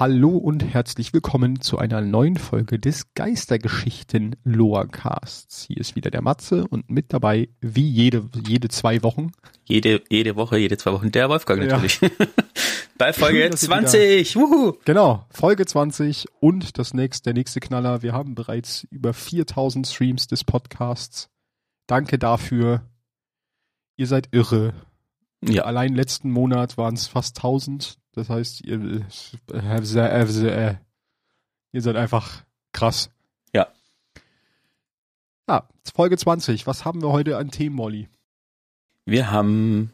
Hallo und herzlich willkommen zu einer neuen Folge des Geistergeschichten Loacasts. Hier ist wieder der Matze und mit dabei, wie jede, jede zwei Wochen. Jede, jede Woche, jede zwei Wochen, der Wolfgang natürlich. Ja. Bei Folge Schön, dass ihr 20. Wuhu. Genau, Folge 20 und das nächste, der nächste Knaller. Wir haben bereits über 4000 Streams des Podcasts. Danke dafür. Ihr seid irre. Ja. Allein letzten Monat waren es fast 1000. Das heißt, ihr, äh, ihr seid einfach krass. Ja. Ja, Folge 20. Was haben wir heute an Themen, Molly? Wir haben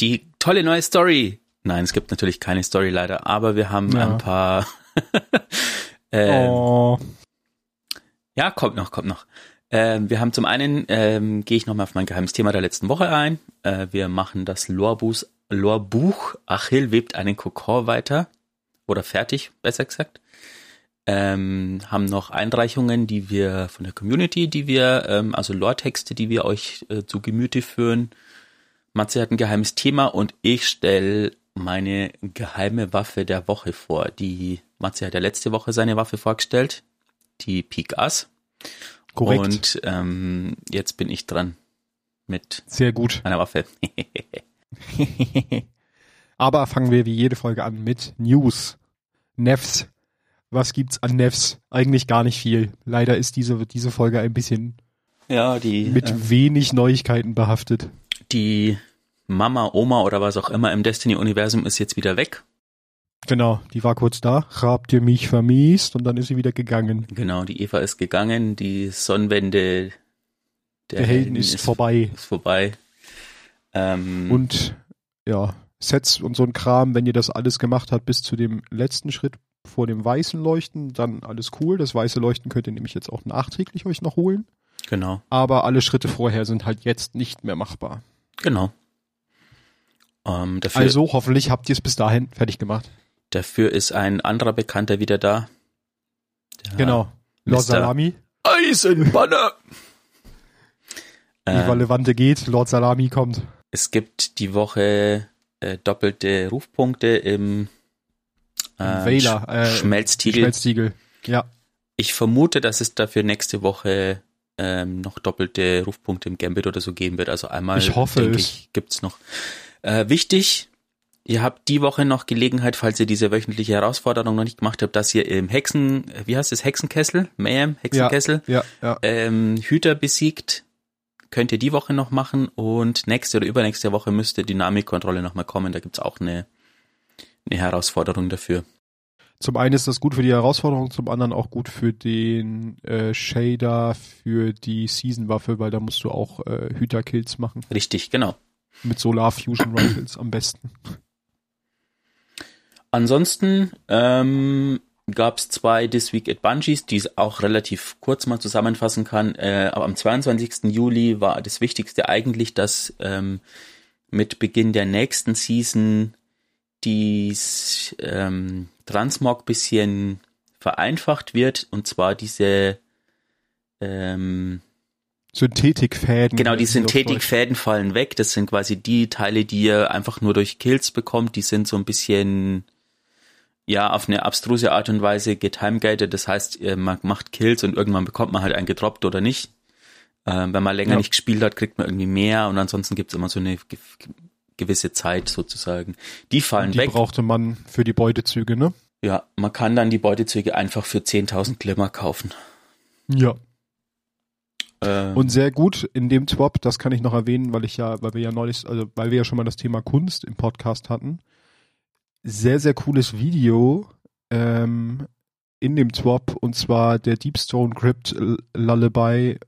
die tolle neue Story. Nein, es gibt natürlich keine Story leider, aber wir haben Ja. ein paar. ähm, oh, Ja, kommt noch, kommt noch. Ähm, wir haben zum einen, ähm, gehe ich nochmal auf mein geheimes Thema der letzten Woche ein. Äh, wir machen das Lorbuch, Lorbuch Achill webt einen Kokon weiter. Oder fertig, besser gesagt. Ähm, haben noch Einreichungen, die wir von der Community, die wir, ähm, also Lore-Texte, die wir euch äh, zu Gemüte führen. Matze hat ein geheimes Thema und ich stelle meine geheime Waffe der Woche vor. Die Matze hat ja letzte Woche seine Waffe vorgestellt, die Pik Ass. Korrekt. Und ähm, jetzt bin ich dran mit Sehr gut. meiner Waffe. Aber fangen wir wie jede Folge an mit News. Nefs. Was gibt's an Nefs? Eigentlich gar nicht viel. Leider ist diese, diese Folge ein bisschen ja, die, mit äh, wenig Neuigkeiten behaftet. die Mama, Oma oder was auch immer im Destiny-Universum ist jetzt wieder weg. Genau, die war kurz da. Habt ihr mich vermisst? Und dann ist sie wieder gegangen. Genau, die Eva ist gegangen, die Sonnenwende der, Der Helden ist vorbei. Ist vorbei. Ähm, Und ja, Sets und so ein Kram, wenn ihr das alles gemacht habt bis zu dem letzten Schritt vor dem weißen Leuchten, dann alles cool. Das weiße Leuchten könnt ihr nämlich jetzt auch nachträglich euch noch holen. genau, Aber alle Schritte vorher sind halt jetzt nicht mehr machbar. genau. Ähm, dafür, Also hoffentlich habt ihr es bis dahin fertig gemacht. Dafür ist ein anderer Bekannter wieder da. Genau. Lord. Salami. Eisenbanner. Wie Ähm, Levante geht, Lord Salami kommt. Es gibt die Woche äh, doppelte Rufpunkte im äh, Wähler, äh, Sch Schmelztiegel. Schmelztiegel. Ja, Ich vermute, dass es dafür nächste Woche ähm, noch doppelte Rufpunkte im Gambit oder so geben wird. Also einmal, Ich hoffe denke es. ich, gibt's noch. Äh, wichtig, ihr habt die Woche noch Gelegenheit, falls ihr diese wöchentliche Herausforderung noch nicht gemacht habt, dass ihr im Hexen, wie heißt es, Hexenkessel? Mayhem, Hexenkessel, ja, ja. ähm, Hüter besiegt. Könnt ihr die Woche noch machen und nächste oder übernächste Woche müsste Dynamikkontrolle nochmal kommen. Da gibt's auch eine, eine Herausforderung dafür. Zum einen ist das gut für die Herausforderung, zum anderen auch gut für den äh, Shader für die Season-Waffe, weil da musst du auch äh, Hüter-Kills machen. Richtig, genau. Mit Solar Fusion Rifles am besten. Ansonsten ähm, gab es zwei This Week at Bungies, die ich auch relativ kurz mal zusammenfassen kann. Äh, aber am 22. Juli war das Wichtigste eigentlich, dass ähm, mit Beginn der nächsten Season dies ähm, Transmog bisschen vereinfacht wird und zwar diese ähm, Synthetikfäden. Genau, die. Synthetikfäden fallen weg. Das sind quasi die Teile, die ihr einfach nur durch Kills bekommt. Die sind so ein bisschen, ja, auf eine abstruse Art und Weise getimegated. Das heißt, ihr- man macht Kills und irgendwann bekommt man halt einen gedroppt oder nicht. Ähm, wenn man länger Ja. nicht gespielt hat, kriegt man irgendwie mehr und ansonsten gibt's immer so eine ge gewisse Zeit sozusagen. Die fallen Die weg. brauchte man für die Beutezüge, ne? Ja, man kann dann die Beutezüge einfach für 10.000 Glimmer kaufen. Ja. Ähm, Und sehr gut in dem Swap, das kann ich noch erwähnen, weil ich ja, weil wir ja neulich, also weil wir ja schon mal das Thema Kunst im Podcast hatten. Sehr, sehr cooles Video ähm, in dem Swap und zwar der Deepstone Crypt Lullaby,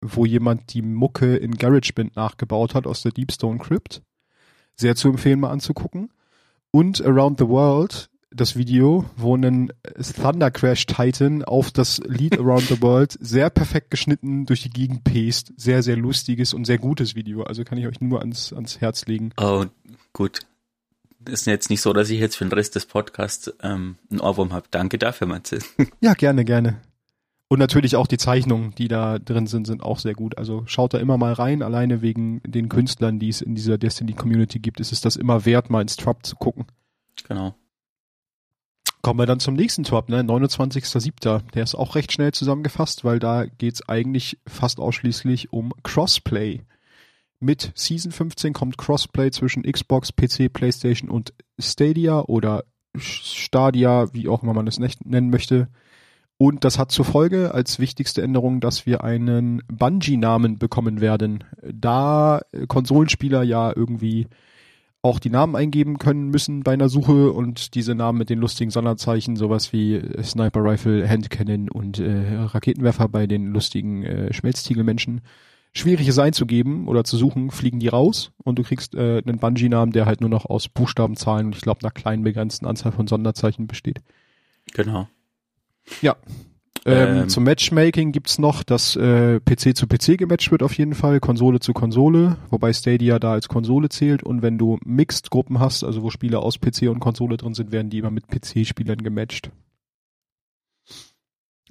wo jemand die Mucke in GarageBand nachgebaut hat aus der Deepstone Crypt. Sehr zu empfehlen, mal anzugucken. Und Around the World, das Video, wo ein Thunder Crash Titan auf das Lied Around the World sehr perfekt geschnitten durch die Gegend pest. Sehr, sehr lustiges und sehr gutes Video. Also kann ich euch nur ans, ans Herz legen. Oh, gut. Ist jetzt nicht so, dass ich jetzt für den Rest des Podcasts ähm, einen Ohrwurm habe. Danke dafür, Matze. Ja, gerne, gerne. Und natürlich auch die Zeichnungen, die da drin sind, sind auch sehr gut. Also schaut da immer mal rein. Alleine wegen den Künstlern, die es in dieser Destiny Community gibt, ist es das immer wert, mal ins Trap zu gucken. Genau. kommen wir dann zum nächsten Top, ne? 29.07. Der ist auch recht schnell zusammengefasst, weil da geht's eigentlich fast ausschließlich um Crossplay. Mit Season 15 kommt Crossplay zwischen Xbox, PC, PlayStation und Stadia oder Stadia, wie auch immer man es nennen möchte. Und das hat zur Folge als wichtigste Änderung, dass wir einen Bungie-Namen bekommen werden. Da Konsolenspieler ja irgendwie auch die Namen eingeben können müssen bei einer Suche und diese Namen mit den lustigen Sonderzeichen, sowas wie Sniper Rifle, Handcannon und äh, Raketenwerfer bei den lustigen äh, Schmelztiegelmenschen, schwierig ist einzugeben oder zu suchen, fliegen die raus und du kriegst äh, einen Bungee-Namen, der halt nur noch aus Buchstabenzahlen und ich glaube einer kleinen begrenzten Anzahl von Sonderzeichen besteht. Genau. Ja, ähm, ähm, zum Matchmaking gibt's noch, dass äh, PC zu PC gematcht wird auf jeden Fall, Konsole zu Konsole, wobei Stadia da als Konsole zählt und wenn du Mixed-Gruppen hast, also wo Spieler aus PC und Konsole drin sind, werden die immer mit PC-Spielern gematcht.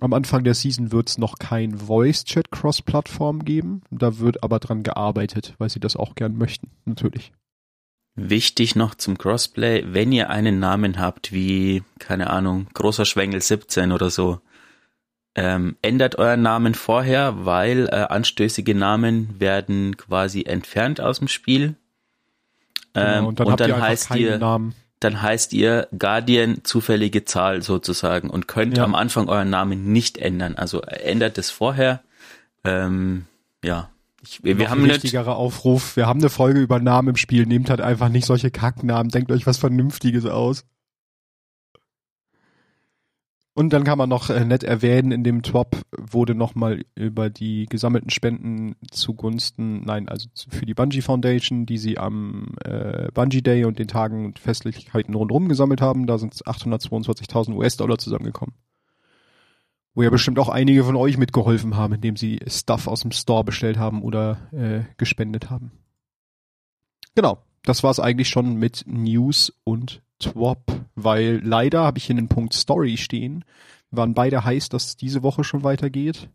Am Anfang der Season wird's noch kein Voice-Chat Cross-Plattform geben, da wird aber dran gearbeitet, weil sie das auch gern möchten, natürlich. Wichtig noch zum Crossplay, wenn ihr einen Namen habt wie, keine Ahnung, großer Schwengel 17 oder so, ähm, ändert euren Namen vorher, weil äh, anstößige Namen werden quasi entfernt aus dem Spiel. Genau, ähm, genau, und dann, und dann ihr heißt ihr, Namen. Dann heißt ihr Guardian zufällige Zahl sozusagen und könnt ja. am Anfang euren Namen nicht ändern. Also ändert es vorher. Ähm, ja, ich, wir, wir haben ein wichtigerer Aufruf. Wir haben eine Folge über Namen im Spiel. Nehmt halt einfach nicht solche Kacknamen. Denkt euch was Vernünftiges aus. Und dann kann man noch äh, nett erwähnen, in dem Top wurde nochmal über die gesammelten Spenden zugunsten, nein, also für die Bungie Foundation, die sie am äh, Bungie Day und den Tagen und Festlichkeiten rundherum gesammelt haben, da sind 822.000 US-Dollar zusammengekommen. Wo ja bestimmt auch einige von euch mitgeholfen haben, indem sie Stuff aus dem Store bestellt haben oder äh, gespendet haben. Genau, das war es eigentlich schon mit News und Twop, weil leider habe ich hier den Punkt Story stehen. waren beide heiß, dass es diese Woche schon weitergeht.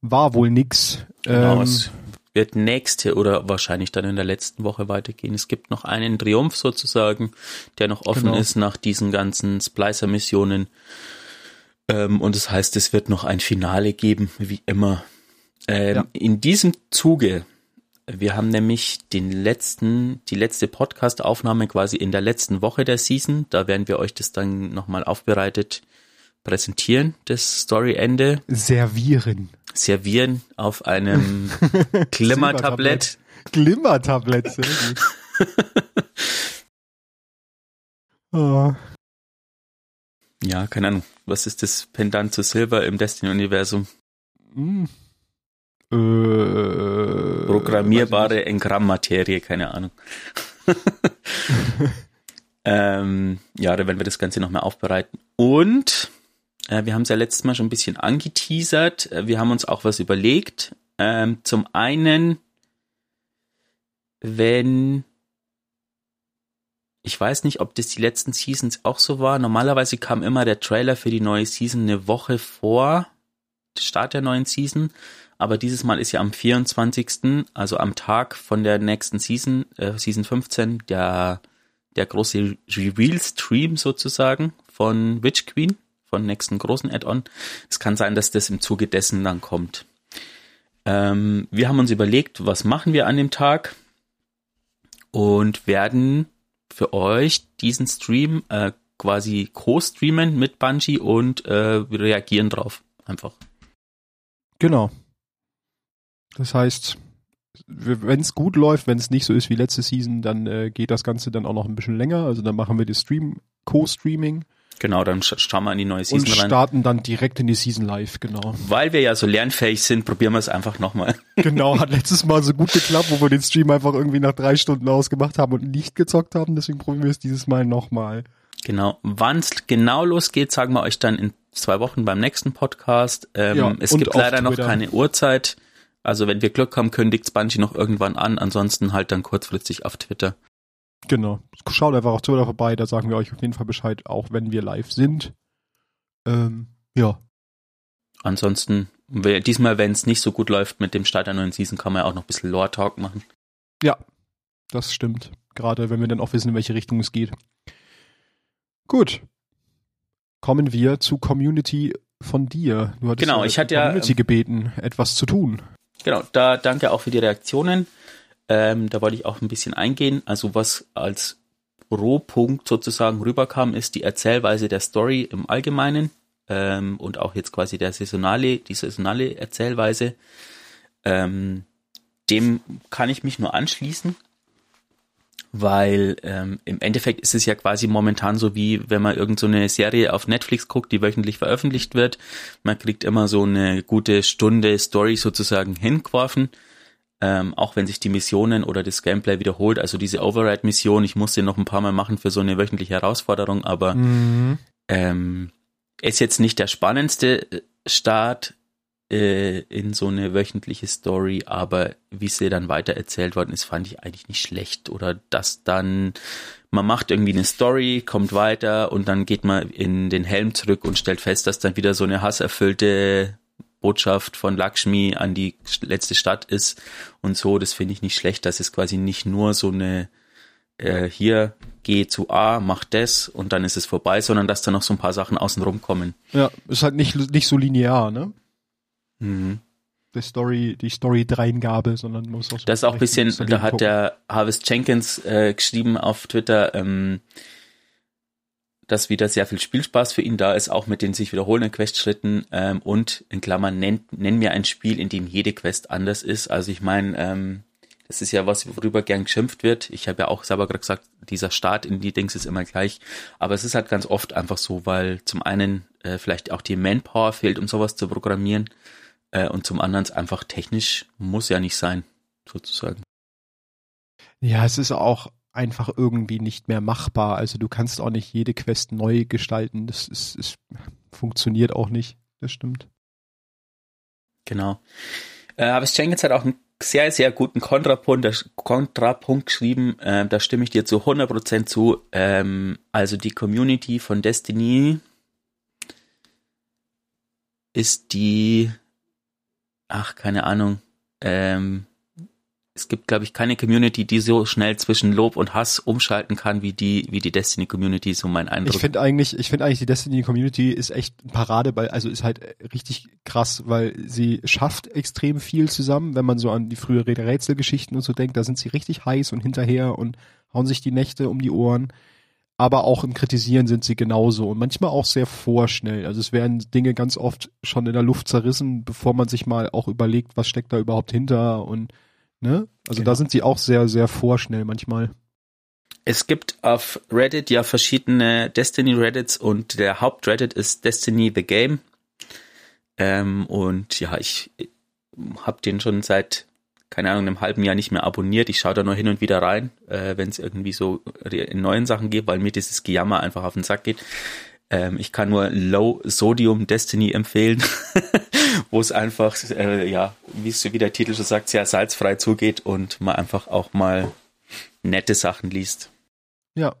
War wohl nix. Genau, ähm, es wird nächste oder wahrscheinlich dann in der letzten Woche weitergehen. Es gibt noch einen Triumph sozusagen, der noch offen genau. ist nach diesen ganzen Splicer-Missionen. Ähm, und das heißt, es wird noch ein Finale geben, wie immer. Ähm, ja. In diesem Zuge wir haben nämlich den letzten, die letzte Podcast-Aufnahme quasi in der letzten Woche der Season. Da werden wir euch das dann nochmal aufbereitet präsentieren, das Story-Ende. Servieren. Servieren auf einem Glimmertablett. Glimmertablett, sehr gut. oh. Ja, keine Ahnung. Was ist das Pendant zu Silver im Destiny-Universum? Mm. Äh, Programmierbare Engrammmaterie, keine Ahnung. ähm, ja, da werden wir das Ganze nochmal aufbereiten. Und äh, wir haben es ja letztes Mal schon ein bisschen angeteasert. Äh, wir haben uns auch was überlegt. Ähm, zum einen, wenn ich weiß nicht, ob das die letzten Seasons auch so war. Normalerweise kam immer der Trailer für die neue Season eine Woche vor Start der neuen Season aber dieses Mal ist ja am 24., also am Tag von der nächsten Season, äh, Season 15, der, der große Reveal-Stream sozusagen von Witch Queen, von nächsten großen Add-on. Es kann sein, dass das im Zuge dessen dann kommt. Ähm, wir haben uns überlegt, was machen wir an dem Tag und werden für euch diesen Stream äh, quasi co-streamen mit Bungie und äh, reagieren drauf. Einfach. Genau. Das heißt, wenn es gut läuft, wenn es nicht so ist wie letzte Season, dann äh, geht das Ganze dann auch noch ein bisschen länger. Also dann machen wir die Stream, Co-Streaming. Genau, dann schauen wir in die neue Season und rein. Und starten dann direkt in die Season live, genau. Weil wir ja so lernfähig sind, probieren wir es einfach nochmal. Genau, hat letztes Mal so gut geklappt, wo wir den Stream einfach irgendwie nach drei Stunden ausgemacht haben und nicht gezockt haben. Deswegen probieren wir es dieses Mal nochmal. Genau. Wann es genau losgeht, sagen wir euch dann in zwei Wochen beim nächsten Podcast. Ähm, ja, es gibt leider noch keine Uhrzeit. Also wenn wir Glück haben, kündigt Bungie noch irgendwann an, ansonsten halt dann kurzfristig auf Twitter. Genau. Schaut einfach auf Twitter vorbei, da sagen wir euch auf jeden Fall Bescheid, auch wenn wir live sind. Ähm, ja. Ansonsten, diesmal, wenn es nicht so gut läuft mit dem Start der neuen Season, kann man ja auch noch ein bisschen Lore-Talk machen. Ja, das stimmt. Gerade wenn wir dann auch wissen, in welche Richtung es geht. Gut. kommen wir zu Community von dir. Du hattest genau, ja ich hatte ja Community gebeten, etwas zu tun. Genau, da danke auch für die Reaktionen. Ähm, da wollte ich auch ein bisschen eingehen. Also was als Rohpunkt sozusagen rüberkam, ist die Erzählweise der Story im Allgemeinen ähm, und auch jetzt quasi der saisonale, die saisonale Erzählweise. Ähm, dem kann ich mich nur anschließen weil ähm, im Endeffekt ist es ja quasi momentan so wie wenn man irgendeine so Serie auf Netflix guckt, die wöchentlich veröffentlicht wird. Man kriegt immer so eine gute Stunde Story sozusagen hingeworfen, ähm, auch wenn sich die Missionen oder das Gameplay wiederholt. Also diese Override-Mission, ich musste noch ein paar Mal machen für so eine wöchentliche Herausforderung, aber mhm. ähm, ist jetzt nicht der spannendste äh, Start äh, in so eine wöchentliche Story, aber wie sie dann weiter erzählt worden ist, fand ich eigentlich nicht schlecht. Oder dass dann man macht irgendwie eine Story, kommt weiter und dann geht man in den Helm zurück und stellt fest, dass dann wieder so eine hasserfüllte Botschaft von Lakshmi an die letzte Stadt ist und so. Das finde ich nicht schlecht, dass es quasi nicht nur so eine äh, hier geh zu A, mach das und dann ist es vorbei, sondern dass da noch so ein paar Sachen außenrum kommen. Ja, ist halt nicht nicht so linear, ne? Mhm. Die Story, die Story-Dreingabe, sondern muss auch so Das ist auch ein bisschen, da hat gucken. der Harvest Jenkins äh, geschrieben auf Twitter, ähm, dass wieder sehr viel Spielspaß für ihn da ist, auch mit den sich wiederholenden Questschritten ähm, und in Klammern nennt nenn mir ein Spiel, in dem jede Quest anders ist. Also ich meine, ähm, das ist ja was, worüber gern geschimpft wird. Ich habe ja auch selber gerade gesagt, dieser Start in die Dings ist immer gleich. Aber es ist halt ganz oft einfach so, weil zum einen äh, vielleicht auch die Manpower fehlt, um sowas zu programmieren. Äh, und zum anderen es einfach technisch muss ja nicht sein, sozusagen. Ja, es ist auch einfach irgendwie nicht mehr machbar. Also du kannst auch nicht jede Quest neu gestalten. Das ist, ist funktioniert auch nicht. Das stimmt. Genau. Äh, aber Jenkins hat auch einen sehr, sehr guten Kontrapunkt, Kontrapunkt geschrieben. Äh, da stimme ich dir zu 100% zu. Ähm, also die Community von Destiny ist die ach, keine Ahnung, ähm, es gibt, glaube ich, keine Community, die so schnell zwischen Lob und Hass umschalten kann, wie die, wie die Destiny Community, so mein Eindruck. Ich finde eigentlich, ich finde eigentlich, die Destiny Community ist echt ein Paradeball, also ist halt richtig krass, weil sie schafft extrem viel zusammen, wenn man so an die frühere Rätselgeschichten und so denkt, da sind sie richtig heiß und hinterher und hauen sich die Nächte um die Ohren aber auch im Kritisieren sind sie genauso und manchmal auch sehr vorschnell. Also es werden Dinge ganz oft schon in der Luft zerrissen, bevor man sich mal auch überlegt, was steckt da überhaupt hinter und ne? Also genau. da sind sie auch sehr, sehr vorschnell manchmal. Es gibt auf Reddit ja verschiedene Destiny Reddits und der Haupt-Reddit ist Destiny the Game. Ähm, und ja, ich habe den schon seit keine Ahnung, einem halben Jahr nicht mehr abonniert. Ich schaue da nur hin und wieder rein, äh, wenn es irgendwie so in neuen Sachen geht, weil mir dieses Gejammer einfach auf den Sack geht. Ähm, ich kann nur Low Sodium Destiny empfehlen, wo es einfach, äh, ja, wie es der Titel schon sagt, sehr salzfrei zugeht und man einfach auch mal nette Sachen liest. Ja.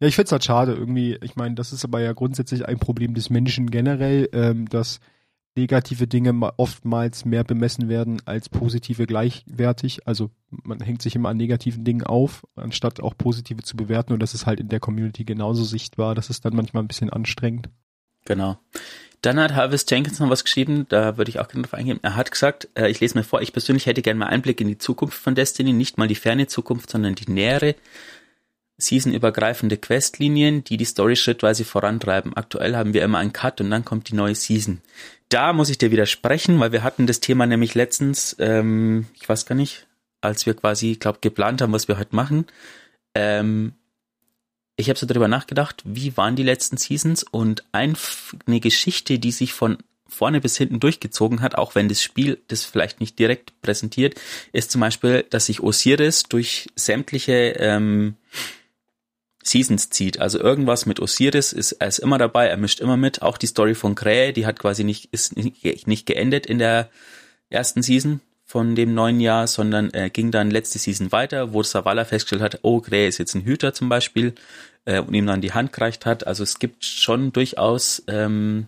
Ja, ich find's halt schade irgendwie. Ich meine, das ist aber ja grundsätzlich ein Problem des Menschen generell, ähm, dass negative Dinge oftmals mehr bemessen werden als positive gleichwertig. Also man hängt sich immer an negativen Dingen auf, anstatt auch positive zu bewerten. Und das ist halt in der Community genauso sichtbar. Das ist dann manchmal ein bisschen anstrengend. Genau. Dann hat Harvest Jenkins noch was geschrieben, da würde ich auch gerne drauf eingehen. Er hat gesagt, äh, ich lese mir vor, ich persönlich hätte gerne mal Einblick in die Zukunft von Destiny, nicht mal die ferne Zukunft, sondern die nähere seasonübergreifende Questlinien, die die Story schrittweise vorantreiben. Aktuell haben wir immer einen Cut und dann kommt die neue Season. Da muss ich dir widersprechen, weil wir hatten das Thema nämlich letztens, ähm, ich weiß gar nicht, als wir quasi, glaube geplant haben, was wir heute machen. Ähm, ich habe so darüber nachgedacht, wie waren die letzten Seasons und ein, eine Geschichte, die sich von vorne bis hinten durchgezogen hat, auch wenn das Spiel das vielleicht nicht direkt präsentiert, ist zum Beispiel, dass sich Osiris durch sämtliche ähm, Seasons zieht. Also irgendwas mit Osiris ist, er ist immer dabei, er mischt immer mit. Auch die Story von Krähe, die hat quasi nicht, ist nicht, nicht geendet in der ersten Season von dem neuen Jahr, sondern äh, ging dann letzte Season weiter, wo Savala festgestellt hat, oh, Krähe ist jetzt ein Hüter zum Beispiel äh, und ihm dann die Hand gereicht hat. Also es gibt schon durchaus ähm,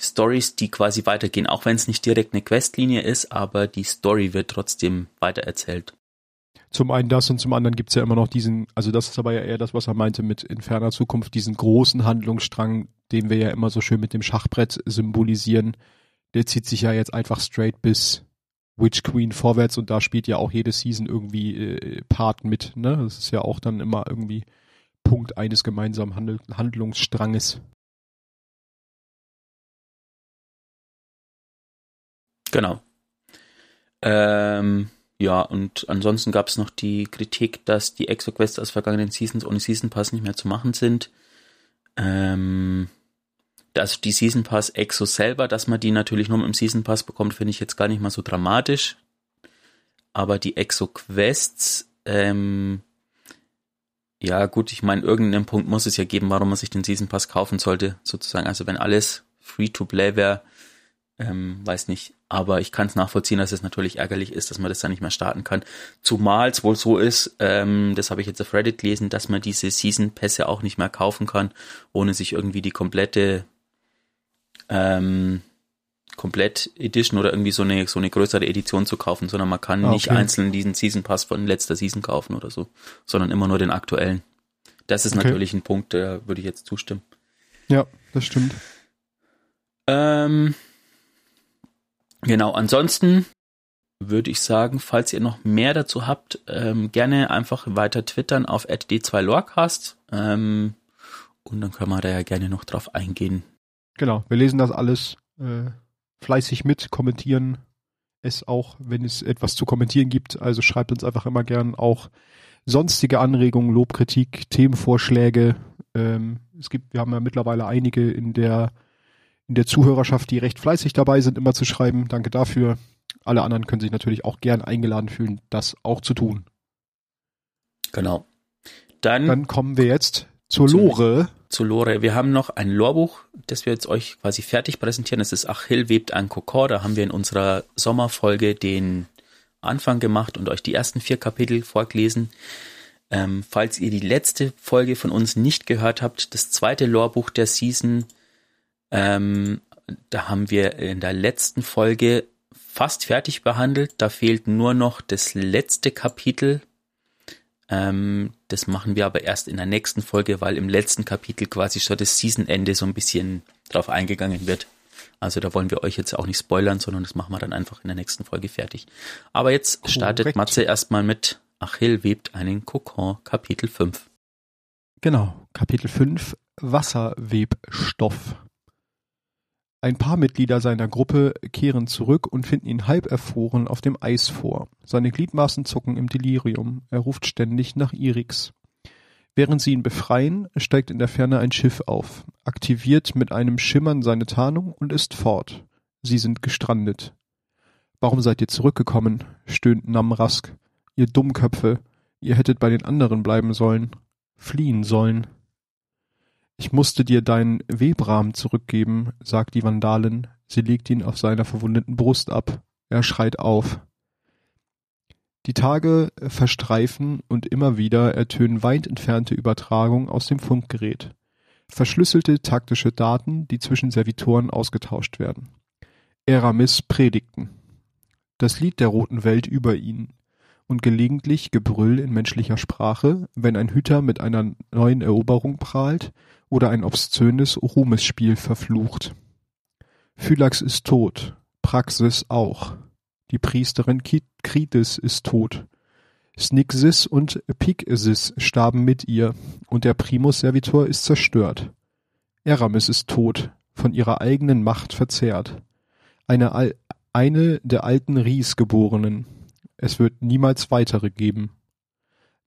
Stories, die quasi weitergehen, auch wenn es nicht direkt eine Questlinie ist, aber die Story wird trotzdem weitererzählt. Zum einen das und zum anderen gibt's ja immer noch diesen, also das ist aber ja eher das, was er meinte mit in ferner Zukunft, diesen großen Handlungsstrang, den wir ja immer so schön mit dem Schachbrett symbolisieren. Der zieht sich ja jetzt einfach straight bis Witch Queen vorwärts und da spielt ja auch jede Season irgendwie äh, Part mit, ne? Das ist ja auch dann immer irgendwie Punkt eines gemeinsamen Handel Handlungsstranges. Genau. Ähm, ja, und ansonsten gab es noch die Kritik, dass die Exo-Quests aus vergangenen Seasons ohne Season Pass nicht mehr zu machen sind. Ähm, also die Season Pass Exo selber, dass man die natürlich nur mit dem Season Pass bekommt, finde ich jetzt gar nicht mal so dramatisch. Aber die Exo Quests, ähm, ja gut, ich meine, irgendeinen Punkt muss es ja geben, warum man sich den Season Pass kaufen sollte, sozusagen. Also wenn alles free to play wäre, ähm, weiß nicht. Aber ich kann es nachvollziehen, dass es natürlich ärgerlich ist, dass man das dann nicht mehr starten kann. Zumal es wohl so ist, ähm, das habe ich jetzt auf Reddit gelesen, dass man diese Season-Pässe auch nicht mehr kaufen kann, ohne sich irgendwie die komplette ähm, komplett Edition oder irgendwie so eine so eine größere Edition zu kaufen, sondern man kann ah, okay. nicht einzeln diesen Season Pass von letzter Season kaufen oder so, sondern immer nur den aktuellen. Das ist okay. natürlich ein Punkt, da würde ich jetzt zustimmen. Ja, das stimmt. Ähm, Genau, ansonsten würde ich sagen, falls ihr noch mehr dazu habt, ähm, gerne einfach weiter twittern auf d2lorecast ähm, und dann können wir da ja gerne noch drauf eingehen. Genau, wir lesen das alles äh, fleißig mit, kommentieren es auch, wenn es etwas zu kommentieren gibt. Also schreibt uns einfach immer gern auch sonstige Anregungen, Lobkritik, Themenvorschläge. Ähm, es gibt, wir haben ja mittlerweile einige in der in der Zuhörerschaft, die recht fleißig dabei sind, immer zu schreiben. Danke dafür. Alle anderen können sich natürlich auch gern eingeladen fühlen, das auch zu tun. Genau. Dann, Dann kommen wir jetzt zur Lore. Zu Lore. Wir haben noch ein Lorbuch, das wir jetzt euch quasi fertig präsentieren. Das ist Achill webt ein Kokor. Da haben wir in unserer Sommerfolge den Anfang gemacht und euch die ersten vier Kapitel vorgelesen. Ähm, falls ihr die letzte Folge von uns nicht gehört habt, das zweite Lorbuch der Season ähm, da haben wir in der letzten Folge fast fertig behandelt. Da fehlt nur noch das letzte Kapitel. Ähm, das machen wir aber erst in der nächsten Folge, weil im letzten Kapitel quasi schon das Seasonende so ein bisschen drauf eingegangen wird. Also da wollen wir euch jetzt auch nicht spoilern, sondern das machen wir dann einfach in der nächsten Folge fertig. Aber jetzt Korrekt. startet Matze erstmal mit Achill webt einen Kokon, Kapitel 5. Genau, Kapitel 5, Wasserwebstoff. Ein paar Mitglieder seiner Gruppe kehren zurück und finden ihn halb erfroren auf dem Eis vor. Seine Gliedmaßen zucken im Delirium. Er ruft ständig nach Irix. Während sie ihn befreien, steigt in der Ferne ein Schiff auf, aktiviert mit einem Schimmern seine Tarnung und ist fort. Sie sind gestrandet. Warum seid ihr zurückgekommen? stöhnt Namrask. Ihr Dummköpfe. Ihr hättet bei den anderen bleiben sollen. Fliehen sollen. Ich musste dir deinen Webrahmen zurückgeben, sagt die Vandalin. Sie legt ihn auf seiner verwundeten Brust ab. Er schreit auf. Die Tage verstreifen und immer wieder ertönen weit entfernte Übertragungen aus dem Funkgerät. Verschlüsselte taktische Daten, die zwischen Servitoren ausgetauscht werden. Eramis predigten. Das Lied der roten Welt über ihnen und gelegentlich Gebrüll in menschlicher Sprache, wenn ein Hüter mit einer neuen Eroberung prahlt oder ein obszönes Ruhmesspiel verflucht. Phylax ist tot, Praxis auch. Die Priesterin Kritis ist tot. Snixis und Pyksis starben mit ihr, und der Primus Servitor ist zerstört. Eramis ist tot, von ihrer eigenen Macht verzehrt. Eine, eine der alten Ries-Geborenen. Es wird niemals weitere geben.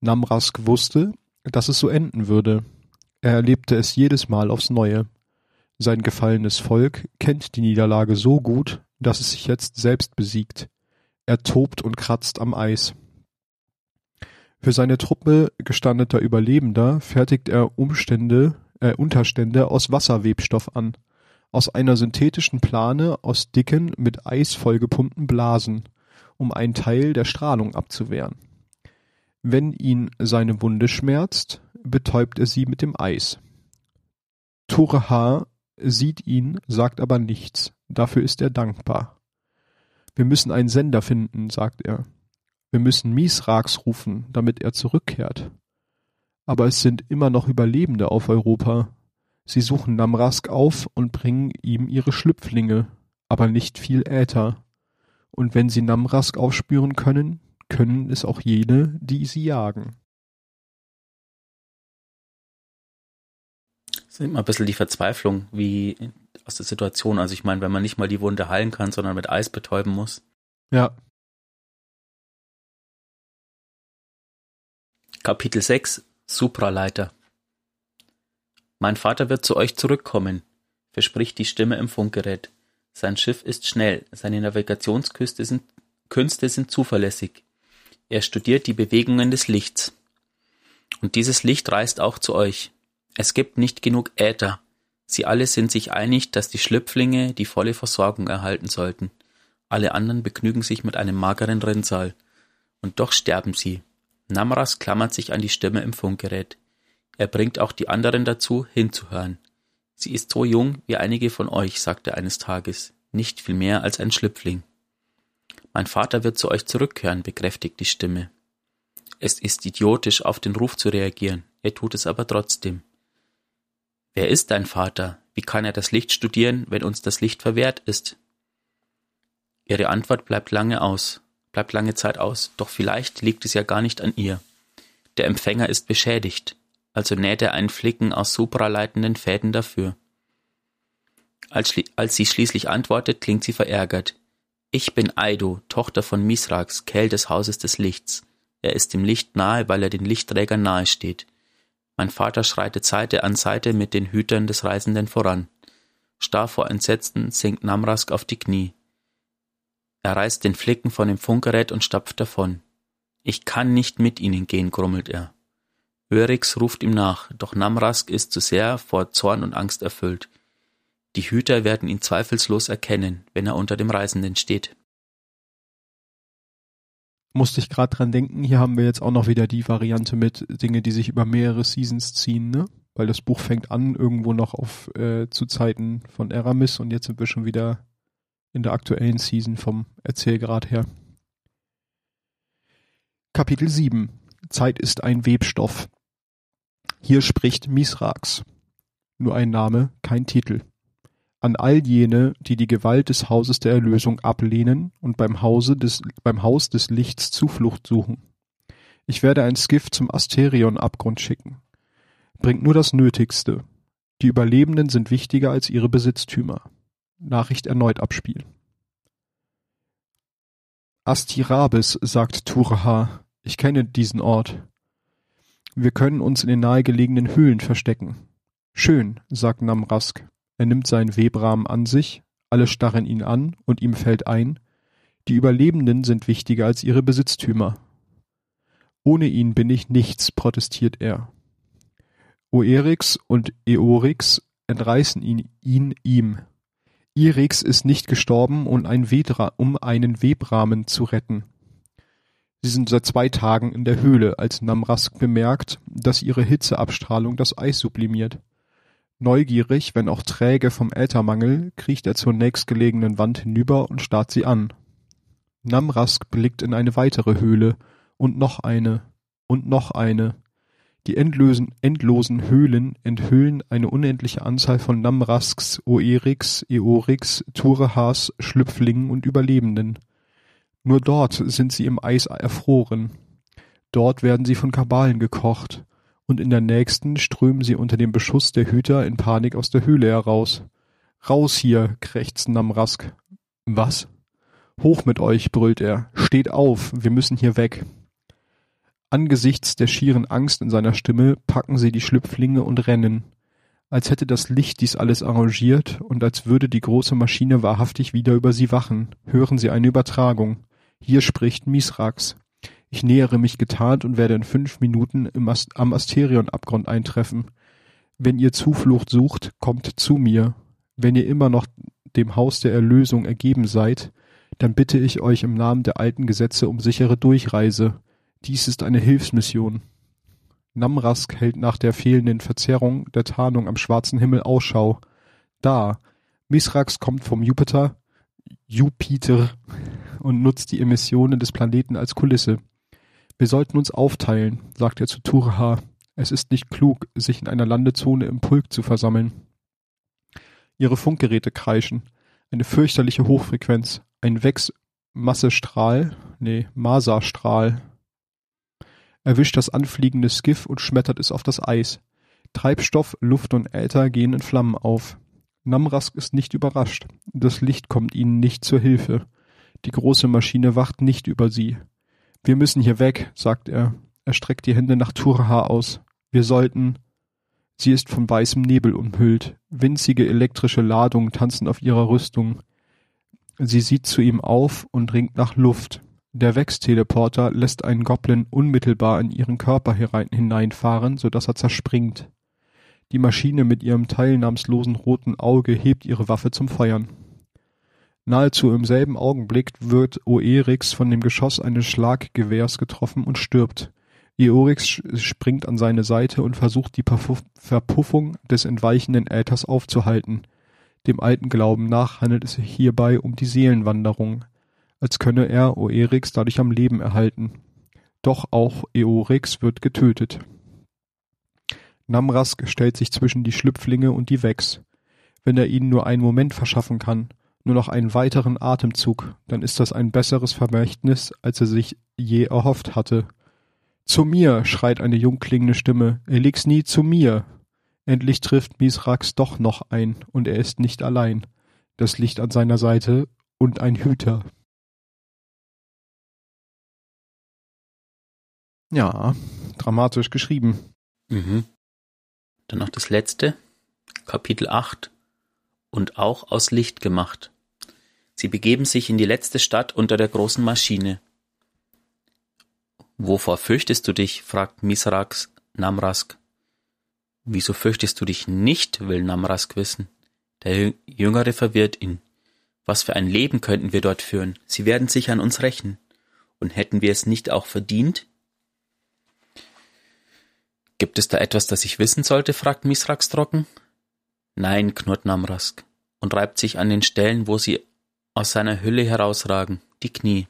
Namrask wusste, dass es so enden würde, er erlebte es jedes Mal aufs Neue. Sein gefallenes Volk kennt die Niederlage so gut, dass es sich jetzt selbst besiegt. Er tobt und kratzt am Eis. Für seine Truppe gestandeter Überlebender fertigt er Umstände, äh, Unterstände aus Wasserwebstoff an, aus einer synthetischen Plane aus dicken, mit Eis vollgepumpten Blasen, um einen Teil der Strahlung abzuwehren. Wenn ihn seine Wunde schmerzt, betäubt er sie mit dem Eis. Turha sieht ihn, sagt aber nichts. Dafür ist er dankbar. Wir müssen einen Sender finden, sagt er. Wir müssen Misrax rufen, damit er zurückkehrt. Aber es sind immer noch Überlebende auf Europa. Sie suchen Namrask auf und bringen ihm ihre Schlüpflinge, aber nicht viel Äther. Und wenn sie Namrask aufspüren können, können es auch jene, die sie jagen. Das ist immer ein bisschen die Verzweiflung, wie aus der Situation. Also ich meine, wenn man nicht mal die Wunde heilen kann, sondern mit Eis betäuben muss. Ja. Kapitel 6 Supraleiter Mein Vater wird zu euch zurückkommen, verspricht die Stimme im Funkgerät. Sein Schiff ist schnell, seine Navigationskünste sind, Künste sind zuverlässig. Er studiert die Bewegungen des Lichts. Und dieses Licht reist auch zu euch. Es gibt nicht genug Äther. Sie alle sind sich einig, dass die Schlüpflinge die volle Versorgung erhalten sollten. Alle anderen begnügen sich mit einem mageren Rinnsal. Und doch sterben sie. Namras klammert sich an die Stimme im Funkgerät. Er bringt auch die anderen dazu, hinzuhören. Sie ist so jung wie einige von euch, sagt er eines Tages, nicht viel mehr als ein Schlüpfling. Mein Vater wird zu euch zurückkehren, bekräftigt die Stimme. Es ist idiotisch, auf den Ruf zu reagieren, er tut es aber trotzdem. Wer ist dein Vater? Wie kann er das Licht studieren, wenn uns das Licht verwehrt ist? Ihre Antwort bleibt lange aus bleibt lange Zeit aus, doch vielleicht liegt es ja gar nicht an ihr. Der Empfänger ist beschädigt, also näht er einen Flicken aus supraleitenden Fäden dafür. Als, als sie schließlich antwortet, klingt sie verärgert. Ich bin Aido, Tochter von Misrax, Kell des Hauses des Lichts. Er ist dem Licht nahe, weil er den Lichtträgern nahe steht. Mein Vater schreitet Seite an Seite mit den Hütern des Reisenden voran. Starr vor Entsetzen sinkt Namrask auf die Knie. Er reißt den Flicken von dem Funkgerät und stapft davon. Ich kann nicht mit ihnen gehen, grummelt er. Öryx ruft ihm nach, doch Namrask ist zu sehr vor Zorn und Angst erfüllt. Die Hüter werden ihn zweifelslos erkennen, wenn er unter dem Reisenden steht. Musste ich gerade dran denken, hier haben wir jetzt auch noch wieder die Variante mit Dinge, die sich über mehrere Seasons ziehen, ne? Weil das Buch fängt an irgendwo noch auf äh, zu Zeiten von Eramis und jetzt sind wir schon wieder in der aktuellen Season vom Erzählgrad her. Kapitel 7 Zeit ist ein Webstoff. Hier spricht Misrax. Nur ein Name, kein Titel. An all jene, die die Gewalt des Hauses der Erlösung ablehnen und beim, Hause des, beim Haus des Lichts Zuflucht suchen. Ich werde ein Skiff zum Asterion-Abgrund schicken. Bringt nur das Nötigste. Die Überlebenden sind wichtiger als ihre Besitztümer. Nachricht erneut abspielen. Astirabis, sagt Turha, ich kenne diesen Ort. Wir können uns in den nahegelegenen Höhlen verstecken. Schön, sagt Namrask. Er nimmt seinen Webrahmen an sich, alle starren ihn an und ihm fällt ein, die Überlebenden sind wichtiger als ihre Besitztümer. Ohne ihn bin ich nichts, protestiert er. Oerix und Eorix entreißen ihn, ihn ihm. Irix ist nicht gestorben, um einen Webrahmen zu retten. Sie sind seit zwei Tagen in der Höhle, als Namrask bemerkt, dass ihre Hitzeabstrahlung das Eis sublimiert. Neugierig, wenn auch träge vom Äthermangel, kriecht er zur nächstgelegenen Wand hinüber und starrt sie an. Namrask blickt in eine weitere Höhle und noch eine und noch eine. Die endlosen, endlosen Höhlen enthüllen eine unendliche Anzahl von Namrasks, Oerix, Eorix, Turehas, Schlüpflingen und Überlebenden. Nur dort sind sie im Eis erfroren. Dort werden sie von Kabalen gekocht, und in der nächsten strömen sie unter dem Beschuss der Hüter in Panik aus der Höhle heraus. Raus hier, krächzt Namrask. Was? Hoch mit euch, brüllt er. Steht auf, wir müssen hier weg. Angesichts der schieren Angst in seiner Stimme packen sie die Schlüpflinge und rennen. Als hätte das Licht dies alles arrangiert und als würde die große Maschine wahrhaftig wieder über sie wachen, hören sie eine Übertragung. Hier spricht Misrax. Ich nähere mich getarnt und werde in fünf Minuten am Asterion-Abgrund eintreffen. Wenn ihr Zuflucht sucht, kommt zu mir. Wenn ihr immer noch dem Haus der Erlösung ergeben seid, dann bitte ich euch im Namen der alten Gesetze um sichere Durchreise. Dies ist eine Hilfsmission. Namrask hält nach der fehlenden Verzerrung der Tarnung am schwarzen Himmel Ausschau. Da. Misrax kommt vom Jupiter. Jupiter. und nutzt die Emissionen des Planeten als Kulisse. Wir sollten uns aufteilen, sagt er zu Turha. Es ist nicht klug, sich in einer Landezone im Pulk zu versammeln. Ihre Funkgeräte kreischen. Eine fürchterliche Hochfrequenz. Ein Wechsmassestrahl, nee, Maserstrahl. Erwischt das anfliegende Skiff und schmettert es auf das Eis. Treibstoff, Luft und Äther gehen in Flammen auf. Namrask ist nicht überrascht. Das Licht kommt ihnen nicht zur Hilfe. Die große Maschine wacht nicht über sie. Wir müssen hier weg, sagt er. Er streckt die Hände nach Turha aus. Wir sollten. Sie ist von weißem Nebel umhüllt. Winzige elektrische Ladungen tanzen auf ihrer Rüstung. Sie sieht zu ihm auf und ringt nach Luft. Der Vex-Teleporter lässt einen Goblin unmittelbar in ihren Körper hineinfahren, sodass er zerspringt. Die Maschine mit ihrem teilnahmslosen roten Auge hebt ihre Waffe zum Feuern. Nahezu im selben Augenblick wird Oerix von dem Geschoss eines Schlaggewehrs getroffen und stirbt. Eorix springt an seine Seite und versucht die Verpuffung des entweichenden Äthers aufzuhalten. Dem alten Glauben nach handelt es sich hierbei um die Seelenwanderung, als könne er Oerix dadurch am Leben erhalten. Doch auch Eorix wird getötet. Namrask stellt sich zwischen die Schlüpflinge und die Vex. Wenn er ihnen nur einen Moment verschaffen kann, nur noch einen weiteren Atemzug, dann ist das ein besseres Vermächtnis, als er sich je erhofft hatte. Zu mir, schreit eine jungklingende Stimme, nie zu mir. Endlich trifft Misrax doch noch ein, und er ist nicht allein. Das Licht an seiner Seite und ein Hüter. Ja, dramatisch geschrieben. Mhm. Dann noch das letzte, Kapitel 8. Und auch aus Licht gemacht. Sie begeben sich in die letzte Stadt unter der großen Maschine. Wovor fürchtest du dich? fragt Misrax Namrask. Wieso fürchtest du dich nicht? will Namrask wissen. Der Jüngere verwirrt ihn. Was für ein Leben könnten wir dort führen? Sie werden sich an uns rächen. Und hätten wir es nicht auch verdient? Gibt es da etwas, das ich wissen sollte? fragt Misrax trocken. Nein, knurrt Namrask und reibt sich an den Stellen, wo sie aus seiner Hülle herausragen, die Knie.